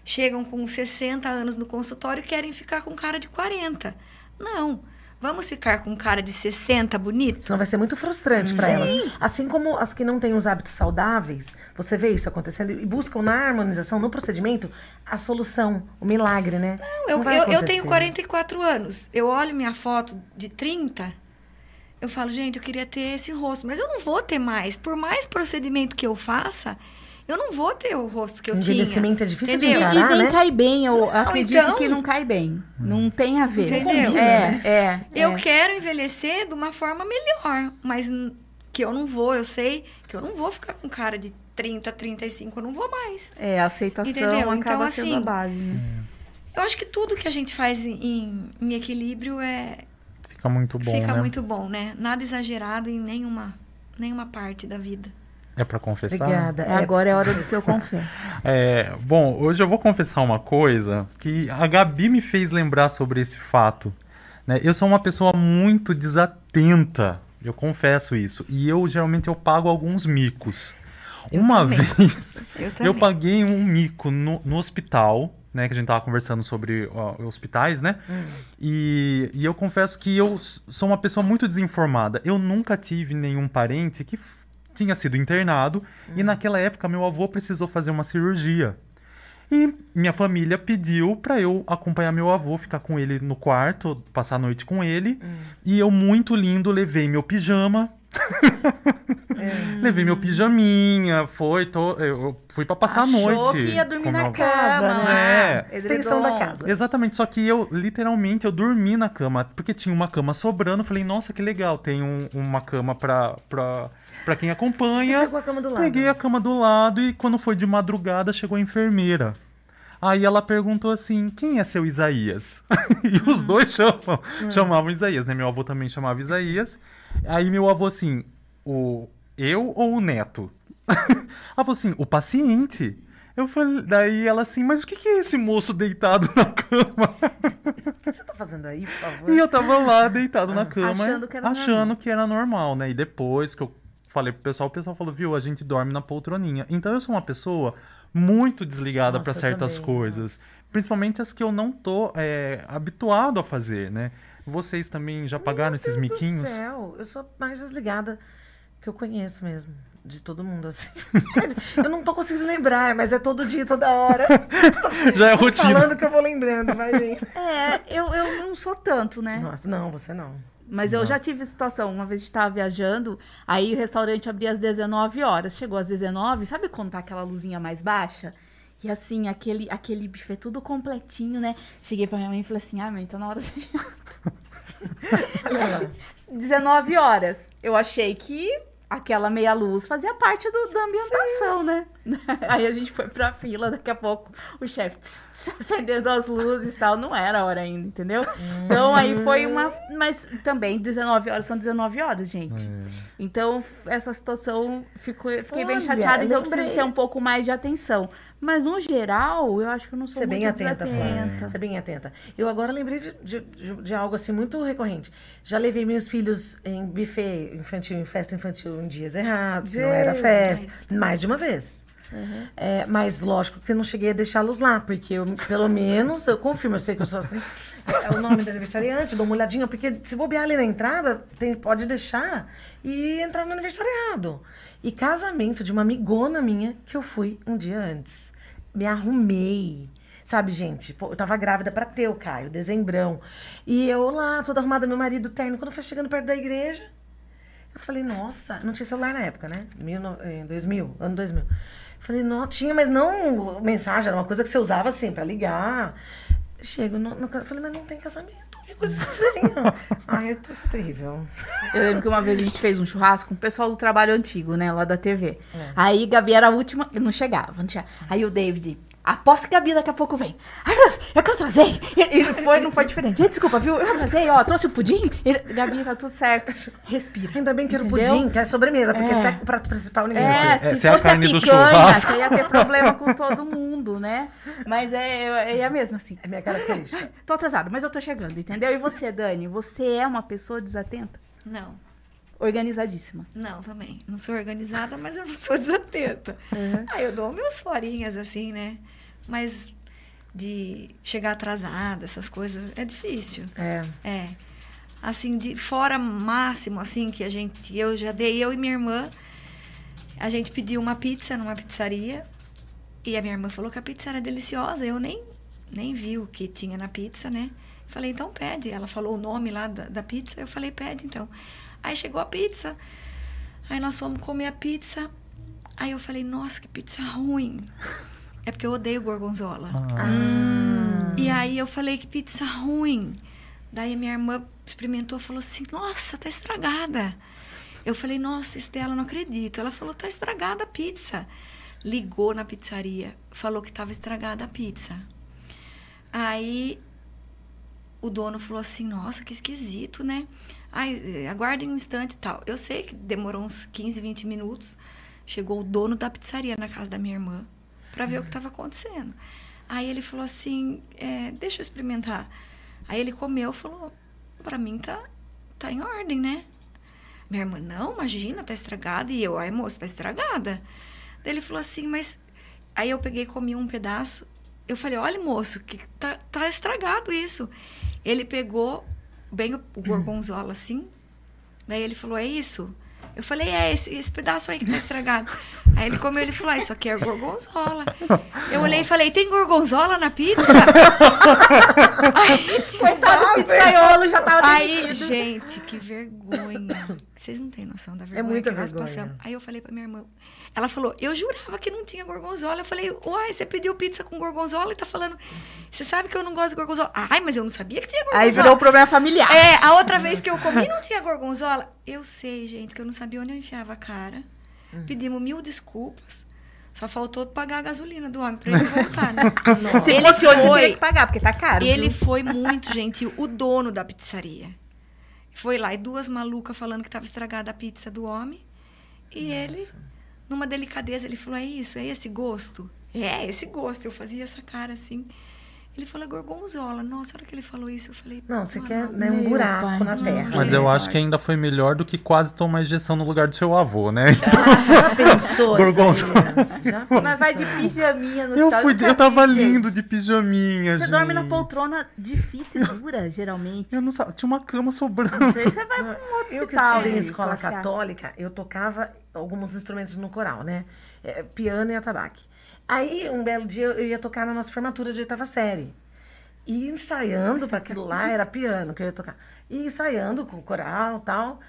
chegam com 60 anos no consultório e querem ficar com cara de 40. Não. Vamos ficar com cara de 60 bonito? Senão vai ser muito frustrante para elas. Assim como as que não têm os hábitos saudáveis, você vê isso acontecendo e buscam na harmonização, no procedimento, a solução, o milagre, né? Não, eu, não eu, eu tenho 44 anos. Eu olho minha foto de 30, eu falo, gente, eu queria ter esse rosto, mas eu não vou ter mais. Por mais procedimento que eu faça, eu não vou ter o rosto que eu tinha. Envelhecimento é difícil entendeu? de encarar, E nem né? cai bem, eu não, acredito então, que não cai bem. Não tem a ver. Entendeu? É, é. Eu é. quero envelhecer de uma forma melhor, mas que eu não vou, eu sei que eu não vou ficar com cara de 30, 35, eu não vou mais. É, a aceitação entendeu? acaba então, sendo assim, a base, né? Eu acho que tudo que a gente faz em, em equilíbrio é... Fica muito bom, Fica né? muito bom, né? Nada exagerado em nenhuma, nenhuma parte da vida. É para confessar? Obrigada. É, agora é hora do seu confesso. É, bom, hoje eu vou confessar uma coisa que a Gabi me fez lembrar sobre esse fato. Né? Eu sou uma pessoa muito desatenta, eu confesso isso. E eu geralmente eu pago alguns micos. Eu uma também. vez Eu, eu paguei um mico no, no hospital, né? Que a gente tava conversando sobre ó, hospitais, né? Hum. E, e eu confesso que eu sou uma pessoa muito desinformada. Eu nunca tive nenhum parente que tinha sido internado Hum. e naquela época meu avô precisou fazer uma cirurgia. E minha família pediu para eu acompanhar meu avô, ficar com ele no quarto, passar a noite com ele. Hum. E eu, muito lindo, levei meu pijama. É. levei meu pijaminha, foi, tô, eu fui para passar Achou a noite. que ia dormir na meu- cama, né? lá. É. Extensão da casa. Exatamente, só que eu, literalmente, eu dormi na cama, porque tinha uma cama sobrando, falei, nossa, que legal, tem um- uma cama pra, pra, pra quem Você acompanha. pegou a cama do lado. Peguei a cama do lado e quando foi de madrugada chegou a enfermeira. Aí ela perguntou assim: quem é seu Isaías? e os dois chamam, chamavam Isaías, né? Meu avô também chamava Isaías. Aí meu avô assim: o eu ou o neto? ela falou assim: o paciente. Eu falei, daí ela assim, mas o que que é esse moço deitado na cama? O que você tá fazendo aí, por favor? E eu tava lá deitado na cama, Achando que era achando normal. que era normal, né? E depois que eu falei pro pessoal, o pessoal falou, viu, a gente dorme na poltroninha. Então eu sou uma pessoa muito desligada para certas também, coisas. nossa. Principalmente as que eu não tô é, habituado a fazer, né? Vocês também já pagaram esses Meu miquinhos? Deus do céu, eu sou mais desligada que eu conheço mesmo. De todo mundo, assim. eu não tô conseguindo lembrar, mas é todo dia, toda hora. Já é rotina. falando que eu vou lembrando, vai, gente. É, eu, eu não sou tanto, né? Nossa, não, você não. Mas eu já tive situação, uma vez a gente tava viajando, aí o restaurante abria às 19 horas, chegou às 19, sabe quando tá aquela luzinha mais baixa? E assim, aquele, aquele buffet tudo completinho, né? Cheguei pra minha mãe e falei assim, ah, mãe, tá na hora de... 19 horas. Eu achei que aquela meia luz fazia parte do, da ambientação, né? Aí a gente foi pra fila, daqui a pouco o chefe acendendo as luzes e tal, não era a hora ainda, entendeu? Então aí foi uma. Mas também 19 horas são 19 horas, gente. É. Então essa situação ficou, fiquei bem Olha, chateada, então eu preciso ter um pouco mais de atenção. Mas no geral, eu acho que eu não sou Você é muito bem atenta. Flávia. Você é bem atenta. Eu agora lembrei de, de, de- algo assim muito recorrente. Já levei meus filhos em buffet infantil, em festa infantil em dias errados, que não era Jesus. festa. Mais de uma vez. É, mas lógico que eu não cheguei a deixá-los lá, porque eu, pelo menos, eu confirmo, eu sei que eu sou assim. É o nome do aniversariante, dou uma olhadinha, porque se bobear ali na entrada, tem, pode deixar e entrar no aniversariado. E casamento de uma amigona minha que eu fui um dia antes. Me arrumei. Sabe, gente? Pô, eu tava grávida pra ter o Caio, dezembrão. E eu lá, toda arrumada, meu marido terno. Quando eu fui chegando perto da igreja, eu falei, nossa, não tinha celular na época, né? Mil, no- em 2000, ano 2000. Eu falei, não, tinha, mas não mensagem, era uma coisa que você usava assim, pra ligar. Chego no, no eu falei, mas não tem casamento, que coisa estranha. Ai, eu tô é terrível. Eu lembro que uma vez a gente fez um churrasco com o pessoal do trabalho antigo, né? Lá da TV. É. Aí Gabi era a última. Não chegava, não tinha. Aí o David. Aposto que Gabi daqui a pouco vem. Ai, meu Deus, é que eu atrasei. E e foi, não foi diferente. Gente, desculpa, viu? Eu atrasei, ó, trouxe o pudim. E, Gabi, tá tudo certo. Respira. Ainda bem que era o pudim, que é sobremesa, porque É. se é o prato principal ninguém É, vai. se é a fosse a, carne do picanha, você ia ter problema com todo mundo, né? Mas é, é, é mesmo assim. É minha característica. Tô atrasado, mas eu tô chegando, entendeu? E você, Dani, você é uma pessoa desatenta? Não, Organizadíssima. não também. Não sou organizada, mas eu não sou desatenta. Aí eu dou meus forinhas assim, né? Mas de chegar atrasada, essas coisas, é difícil. É. É. Assim, de fora máximo, assim, que a gente, eu já dei, eu e minha irmã, a gente pediu uma pizza numa pizzaria e a minha irmã falou que a pizza era deliciosa. Eu nem, nem vi o que tinha na pizza, né? Falei, então pede. Ela falou o nome lá da, da pizza, eu falei, pede então. Aí chegou a pizza, aí nós fomos comer a pizza. Aí eu falei, nossa, que pizza ruim. É porque eu odeio gorgonzola. Ah. E aí eu falei que pizza ruim. Daí a minha irmã experimentou e falou assim: Nossa, tá estragada. Eu falei: Nossa, Estela, não acredito. Ela falou: Tá estragada a pizza. Ligou na pizzaria, falou que tava estragada a pizza. Aí o dono falou assim: Nossa, que esquisito, né? Ai, eh, aguardem um instante e tal. Eu sei que demorou uns 15, 20 minutos. Chegou o dono da pizzaria na casa da minha irmã para ver o que estava acontecendo. Aí ele falou assim: é, Deixa eu experimentar. Aí ele comeu falou: Para mim tá, tá em ordem, né? Minha irmã: Não, imagina, tá estragada. E eu: Ai, moço, tá estragada. Daí ele falou assim: Mas. Aí eu peguei comi um pedaço. Eu falei: Olha, moço, que tá, tá estragado isso. Ele pegou bem o gorgonzola assim. Daí ele falou: É isso? Eu falei, é, esse, esse pedaço aí que tá estragado. Aí ele comeu, ele falou, ah, isso aqui é gorgonzola. Eu olhei e falei, tem gorgonzola na pizza? Coitado do pizzaiolo, já tava Aí, demitido. gente, que vergonha. Vocês não têm noção da vergonha muita que nós vergonha. passamos. Aí eu falei pra minha irmã, ela falou, eu jurava que não tinha gorgonzola. Eu falei, uai, você pediu pizza com gorgonzola e tá falando, você sabe que eu não gosto de gorgonzola. Ai, mas eu não sabia que tinha gorgonzola. Aí virou um problema familiar. É, a outra vez que eu comi não tinha gorgonzola. Eu sei, gente, que eu não sabia onde eu enfiava a cara. Pedimos mil desculpas. Só faltou pagar a gasolina do homem pra ele voltar, né? Se Ele fosse hoje, foi- teria que pagar, porque tá caro. Ele viu? foi muito gentil, o dono da pizzaria. Foi lá e duas malucas falando que tava estragada a pizza do homem. E ele, numa delicadeza, ele falou: É isso, é esse gosto? É, esse gosto. Eu fazia essa cara assim. Ele falou: é gorgonzola. Nossa, a hora que ele falou isso, eu falei: Não, você "Ah, quer não." né, um buraco pai. na terra. Mas eu acho que ainda foi melhor do que quase tomar injeção no lugar do seu avô, né? Já pensou, Gorgonzola. Mas vai de pijaminha no Eu, hospital. fui, nunca eu tava lindo de pijaminha, Você gente. dorme na poltrona difícil e dura, geralmente. Eu não sabia, tinha uma cama sobrando. Não sei, você vai pra um outro Eu que hospital. estudei em aí, escola católica, eu tocava alguns instrumentos no coral, né? É, piano e atabaque. Aí, um belo dia, eu ia tocar na nossa formatura de oitava série. E ensaiando para aquilo lá, era piano que eu ia tocar. E ensaiando com coral tal,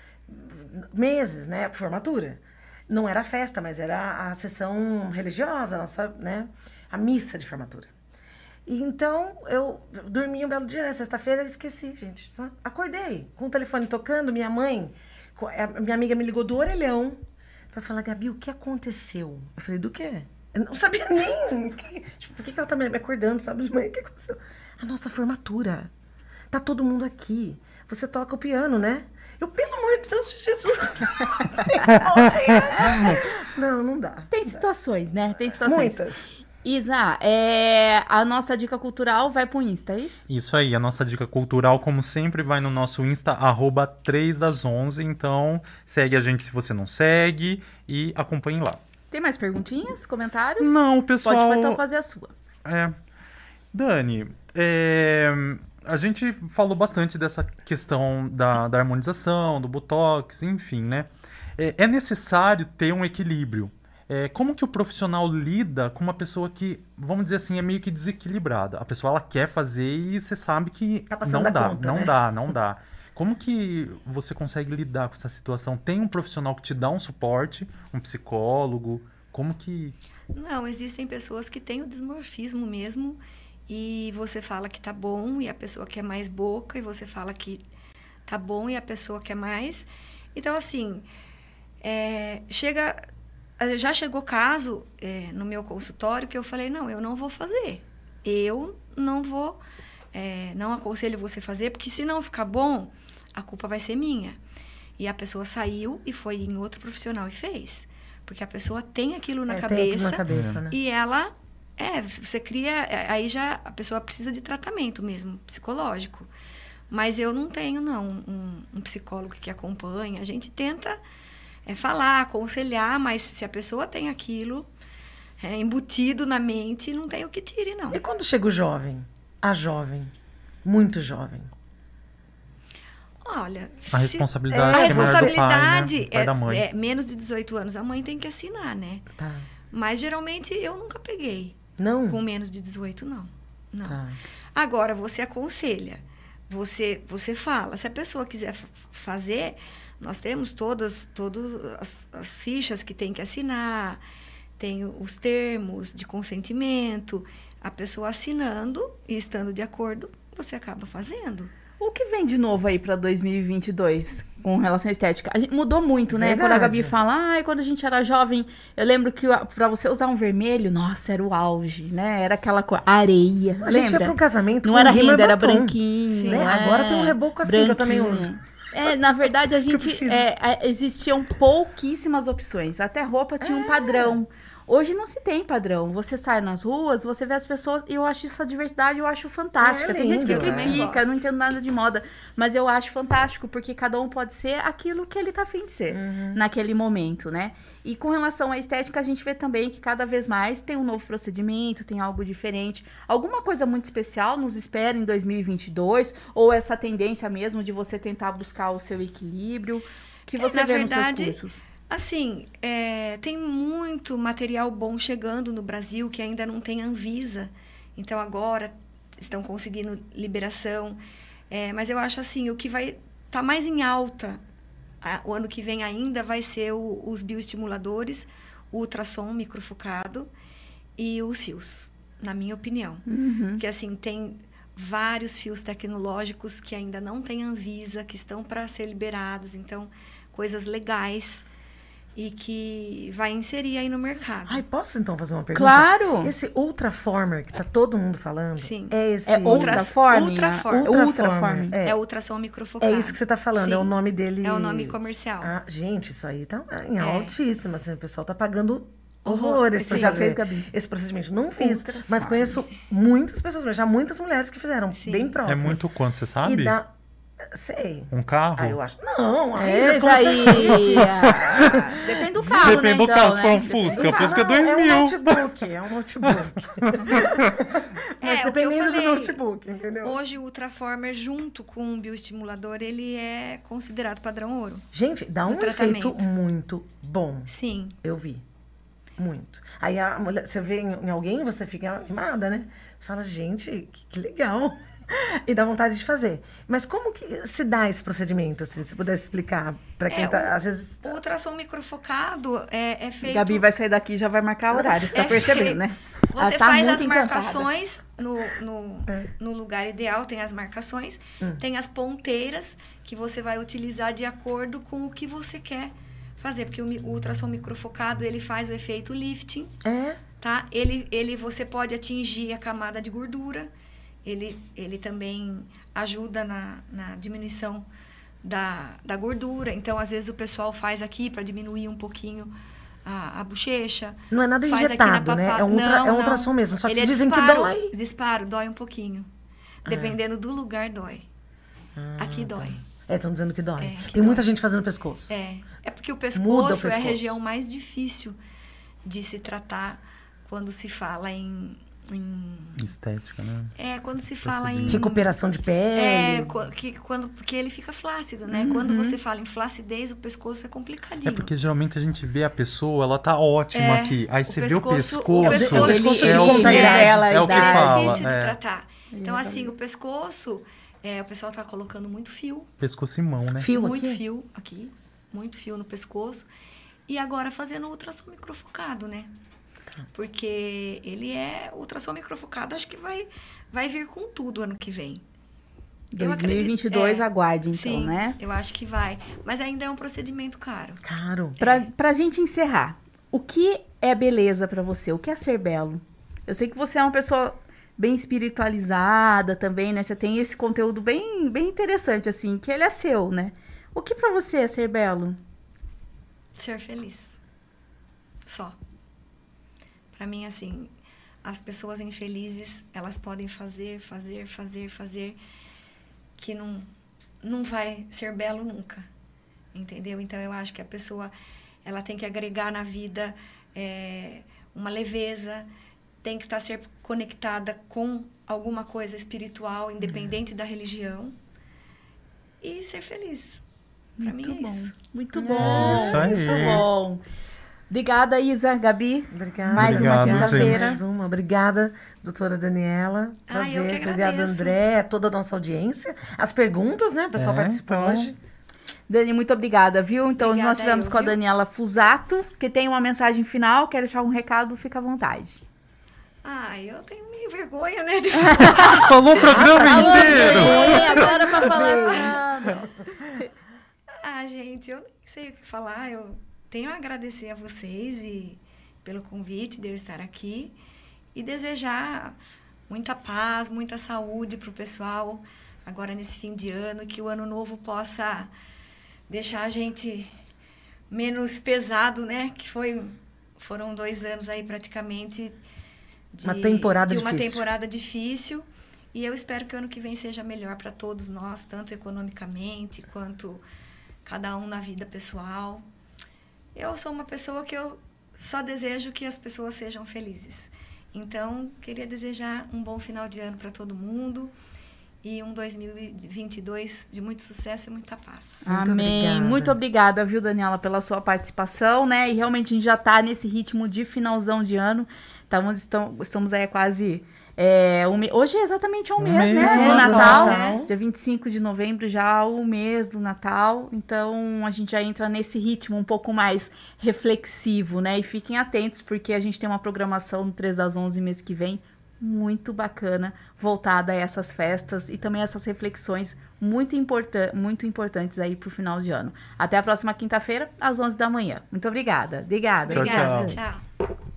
meses, né? Formatura. Não era festa, mas era a sessão religiosa, nossa, né? A missa de formatura. E então eu dormi um belo dia, né? Sexta-feira, eu esqueci, gente. Só acordei com o telefone tocando, minha mãe, a minha amiga me ligou do orelhão. pra falar, Gabi, o que aconteceu? Eu falei, do quê? Eu não sabia nem. Tipo, por que, que ela tá me acordando, sabe de manhã? O que aconteceu? A nossa formatura. Tá todo mundo aqui. Você toca o piano, né? Eu, pelo amor de Deus, Jesus. não, não dá. Tem situações, né? Tem situações. Muitas. Isa, é, a nossa dica cultural vai pro Insta, é isso? Isso aí, a nossa dica cultural, como sempre, vai no nosso Insta, arroba 3 das 11. Então, segue a gente se você não segue e acompanhe lá. Tem mais perguntinhas, comentários? Não, o pessoal... Pode então fazer a sua. É. Dani, é, a gente falou bastante dessa questão da, da harmonização, do botox, enfim, né? É, é necessário ter um equilíbrio. É, como que o profissional lida com uma pessoa que, vamos dizer assim, é meio que desequilibrada? A pessoa ela quer fazer e você sabe que Tá não dá, conta, não né? dá, não dá. Como que você consegue lidar com essa situação? Tem um profissional que te dá um suporte, um psicólogo? Como que Não, existem pessoas que têm o dismorfismo mesmo e você fala que tá bom e a pessoa quer mais boca e você fala que tá bom e a pessoa quer mais. Então, assim, é, chega... Já chegou caso é, no meu consultório que eu falei, não, eu não vou fazer. Eu não vou... é, não aconselho você fazer, porque se não ficar bom, a culpa vai ser minha. E a pessoa saiu e foi em outro profissional e fez. Porque a pessoa tem aquilo na É, tem aquilo cabeça na cabeça, né? e ela é, você cria, é, aí já a pessoa precisa de tratamento mesmo, psicológico. Mas eu não tenho, não, um, um psicólogo que acompanha. A gente tenta é, falar, aconselhar, mas se a pessoa tem aquilo é, embutido na mente, não tem o que tire, não. E quando chega o jovem? A jovem. Muito jovem. Olha, a responsabilidade a é do pai, né? responsabilidade Do pai é, da mãe. é menos de 18 anos. A mãe tem que assinar, né? Tá. Mas geralmente eu nunca peguei. Não? Com menos de 18, não. Não. Tá. Agora, você aconselha, você, você fala. Se a pessoa quiser fa- fazer, nós temos todas, todas as, as fichas que tem que assinar, tem os termos de consentimento. A pessoa assinando e estando de acordo, você acaba fazendo. O que vem de novo aí pra 2022 com relação à estética? A gente mudou muito, né? Verdade. Quando a Gabi fala, ai, quando a gente era jovem, eu lembro que a- pra você usar um vermelho, nossa, era o auge, né? Era aquela cor, areia, A gente ia lembra? pra um casamento Não era renda, era branquinho. Né? é, Agora tem um reboco assim que eu também branquinho. uso. É, na verdade, a gente. é, é, existiam pouquíssimas opções. Até roupa tinha É. um padrão. Hoje não se tem padrão. Você sai nas ruas, você vê as pessoas. E eu acho essa diversidade, eu acho fantástica. É tem gente que né? critica, eu não entendo nada de moda. Mas eu acho fantástico, porque cada um pode ser aquilo que ele tá afim de ser Uhum. naquele momento, né? E com relação à estética, a gente vê também que cada vez mais tem um novo procedimento, tem algo diferente. Alguma coisa muito especial nos espera em 2022? Ou essa tendência mesmo de você tentar buscar o seu equilíbrio? Que É, você na vê verdade, nos seus cursos? Assim, é, tem muito material bom chegando no Brasil que ainda não tem Anvisa. Então agora estão conseguindo liberação. É, mas eu acho assim, o que vai estar tá mais em alta a- o ano que vem ainda vai ser o- os bioestimuladores, o ultrassom microfocado e os fios, na minha opinião. Uhum. Porque assim, tem vários fios tecnológicos que ainda não têm Anvisa, que estão para ser liberados, então coisas legais e que vai inserir aí no mercado. Ai, posso então fazer uma pergunta? Claro! Esse Ultraformer que tá todo mundo falando. Sim. É esse. É Ultraform? Ultraform. Ultraform. Ultraform. É. É, ultrassom microfocado. É isso que você tá falando, é Sim. o nome dele. É o nome comercial. Ah, gente, isso aí tá em É. altíssima. Assim, o pessoal tá pagando Horror. horrores. Você já fez, Gabi? Esse procedimento. Não fiz, mas conheço muitas pessoas, mas já muitas mulheres que fizeram, Sim. bem É próximas. muito quanto, você sabe? E dá... Sei. Um carro? Ah, eu acho. Não, aí É, vocês aí. Depende do carro, né? Depende do então, carro, se né? for um Fusca, do o. Fusca é Não, 2 É um mil. notebook, é um notebook. É, eu dependendo do falei. notebook, entendeu? Hoje o Ultraformer junto com o bioestimulador, ele é considerado padrão ouro. Gente, dá um Do efeito muito bom. Sim. Eu vi. Muito. Aí a mulher, você vê em, em alguém, você fica animada, né? Você fala, gente, que, que legal. E dá vontade de fazer. Mas como que se dá esse procedimento, assim? Se pudesse explicar para quem É, tá, o- às vezes... O ultrassom microfocado é, é feito... Gabi vai sair daqui e já vai marcar horário, você tá É percebendo, feito. né? Você tá faz as marcações no, no, É. no lugar ideal, tem as marcações, Hum. tem as ponteiras que você vai utilizar de acordo com o que você quer fazer, porque o, o ultrassom microfocado ele faz o efeito lifting, É? tá? Ele, ele você pode atingir a camada de gordura. Ele, ele também ajuda na, na diminuição da, da gordura. Então, às vezes o pessoal faz aqui para diminuir um pouquinho a, a bochecha. Não é nada injetado, né? É um, ultra, Não, é um ultrassom mesmo. Só que é dizem disparo, que dói. Disparo, dói um pouquinho. Dependendo do lugar, dói. aqui dói. É, estão dizendo que dói. É, que Tem dói. muita gente fazendo pescoço. É. É porque o Muda o pescoço, é a pescoço. região mais difícil de se tratar quando se fala em. Em- Estética, né? é, quando se fala em. Recuperação de É, pele. qu- que, quando, porque ele fica flácido, né? Uhum. Quando você fala em flacidez, o pescoço é complicadinho. É porque geralmente a gente vê a pessoa, ela tá ótima É, aqui. Aí você vê o pescoço- pescoço. o pescoço- ele, pescoço ele é o que- idade. revela a é o que Ele é fala, difícil de é. tratar. Então, assim, o pescoço, é, o pessoal tá colocando muito fio, Pescoço e mão, né? Fio muito aqui. fio aqui, muito fio no pescoço. E agora fazendo ultrassom microfocado, né? Porque ele é ultrassom microfocado, acho que vai, vai vir com tudo ano que vem. Eu acredito- 2022, é. aguarde então, Sim, né? eu acho que vai. Mas ainda é um procedimento caro. Caro. Pra, pra gente encerrar, o que é beleza pra você? O que é ser belo? Eu sei que você é uma pessoa bem espiritualizada também, né? Você tem esse conteúdo bem, bem interessante, assim, que ele é seu, né? O que pra você é ser belo? Ser feliz. Só. Pra mim, assim, as pessoas infelizes, elas podem fazer, fazer, fazer, fazer, que não, não vai ser belo nunca. Entendeu? Então, eu acho que a pessoa, ela tem que agregar na vida é, uma leveza, tem que estar sempre conectada com alguma coisa espiritual, independente da religião, e ser feliz. Pra mim é bom. isso. Muito bom. Isso aí. Muito bom. Obrigada, Isa, Gabi. Obrigada. Mais uma Obrigado, quinta-feira. Mais uma. Obrigada, doutora Daniela. Ah, Prazer. Obrigada. André, toda a nossa audiência. As perguntas, né? O pessoal É, participou então. hoje. Dani, muito obrigada, viu? Então, Obrigada nós tivemos eu, com a? Daniela Fusato, que tem uma mensagem final. Quer deixar um recado? Fica à vontade. Ah, eu tenho meio vergonha, né? De... Falou o programa inteiro! Ei, agora pra falar. Ah, gente, eu nem sei o que falar. Eu tenho a agradecer a vocês e pelo convite de eu estar aqui e desejar muita paz, muita saúde para o pessoal agora nesse fim de ano, que o ano novo possa deixar a gente menos pesado, né? Que foi foram dois anos aí praticamente de Uma temporada de uma difícil. temporada difícil e eu espero que o ano que vem seja melhor para todos nós, tanto economicamente quanto cada um na vida pessoal. Eu sou uma pessoa que eu só desejo que as pessoas sejam felizes. Então, queria desejar um bom final de ano para todo mundo e um 2022 de muito sucesso e muita paz. Muito Amém. obrigada. Muito obrigada, viu, Daniela, pela sua participação, né? E realmente a gente já tá nesse ritmo de finalzão de ano. Estamos, estamos aí quase. É, um me- Hoje é exatamente um, Um mês, mês, né? né, Do Natal. Natal. Dia 25 de novembro, já o mês do Natal. Então a gente já entra nesse ritmo um pouco mais reflexivo, né? E fiquem atentos, porque a gente tem uma programação no 3 das 11 mês que vem muito bacana, voltada a essas festas e também essas reflexões muito, importan muito importantes aí pro final de ano. Até a próxima quinta-feira, às 11 da manhã. Muito obrigada. Obrigada. Tchau, Obrigada, tchau. tchau.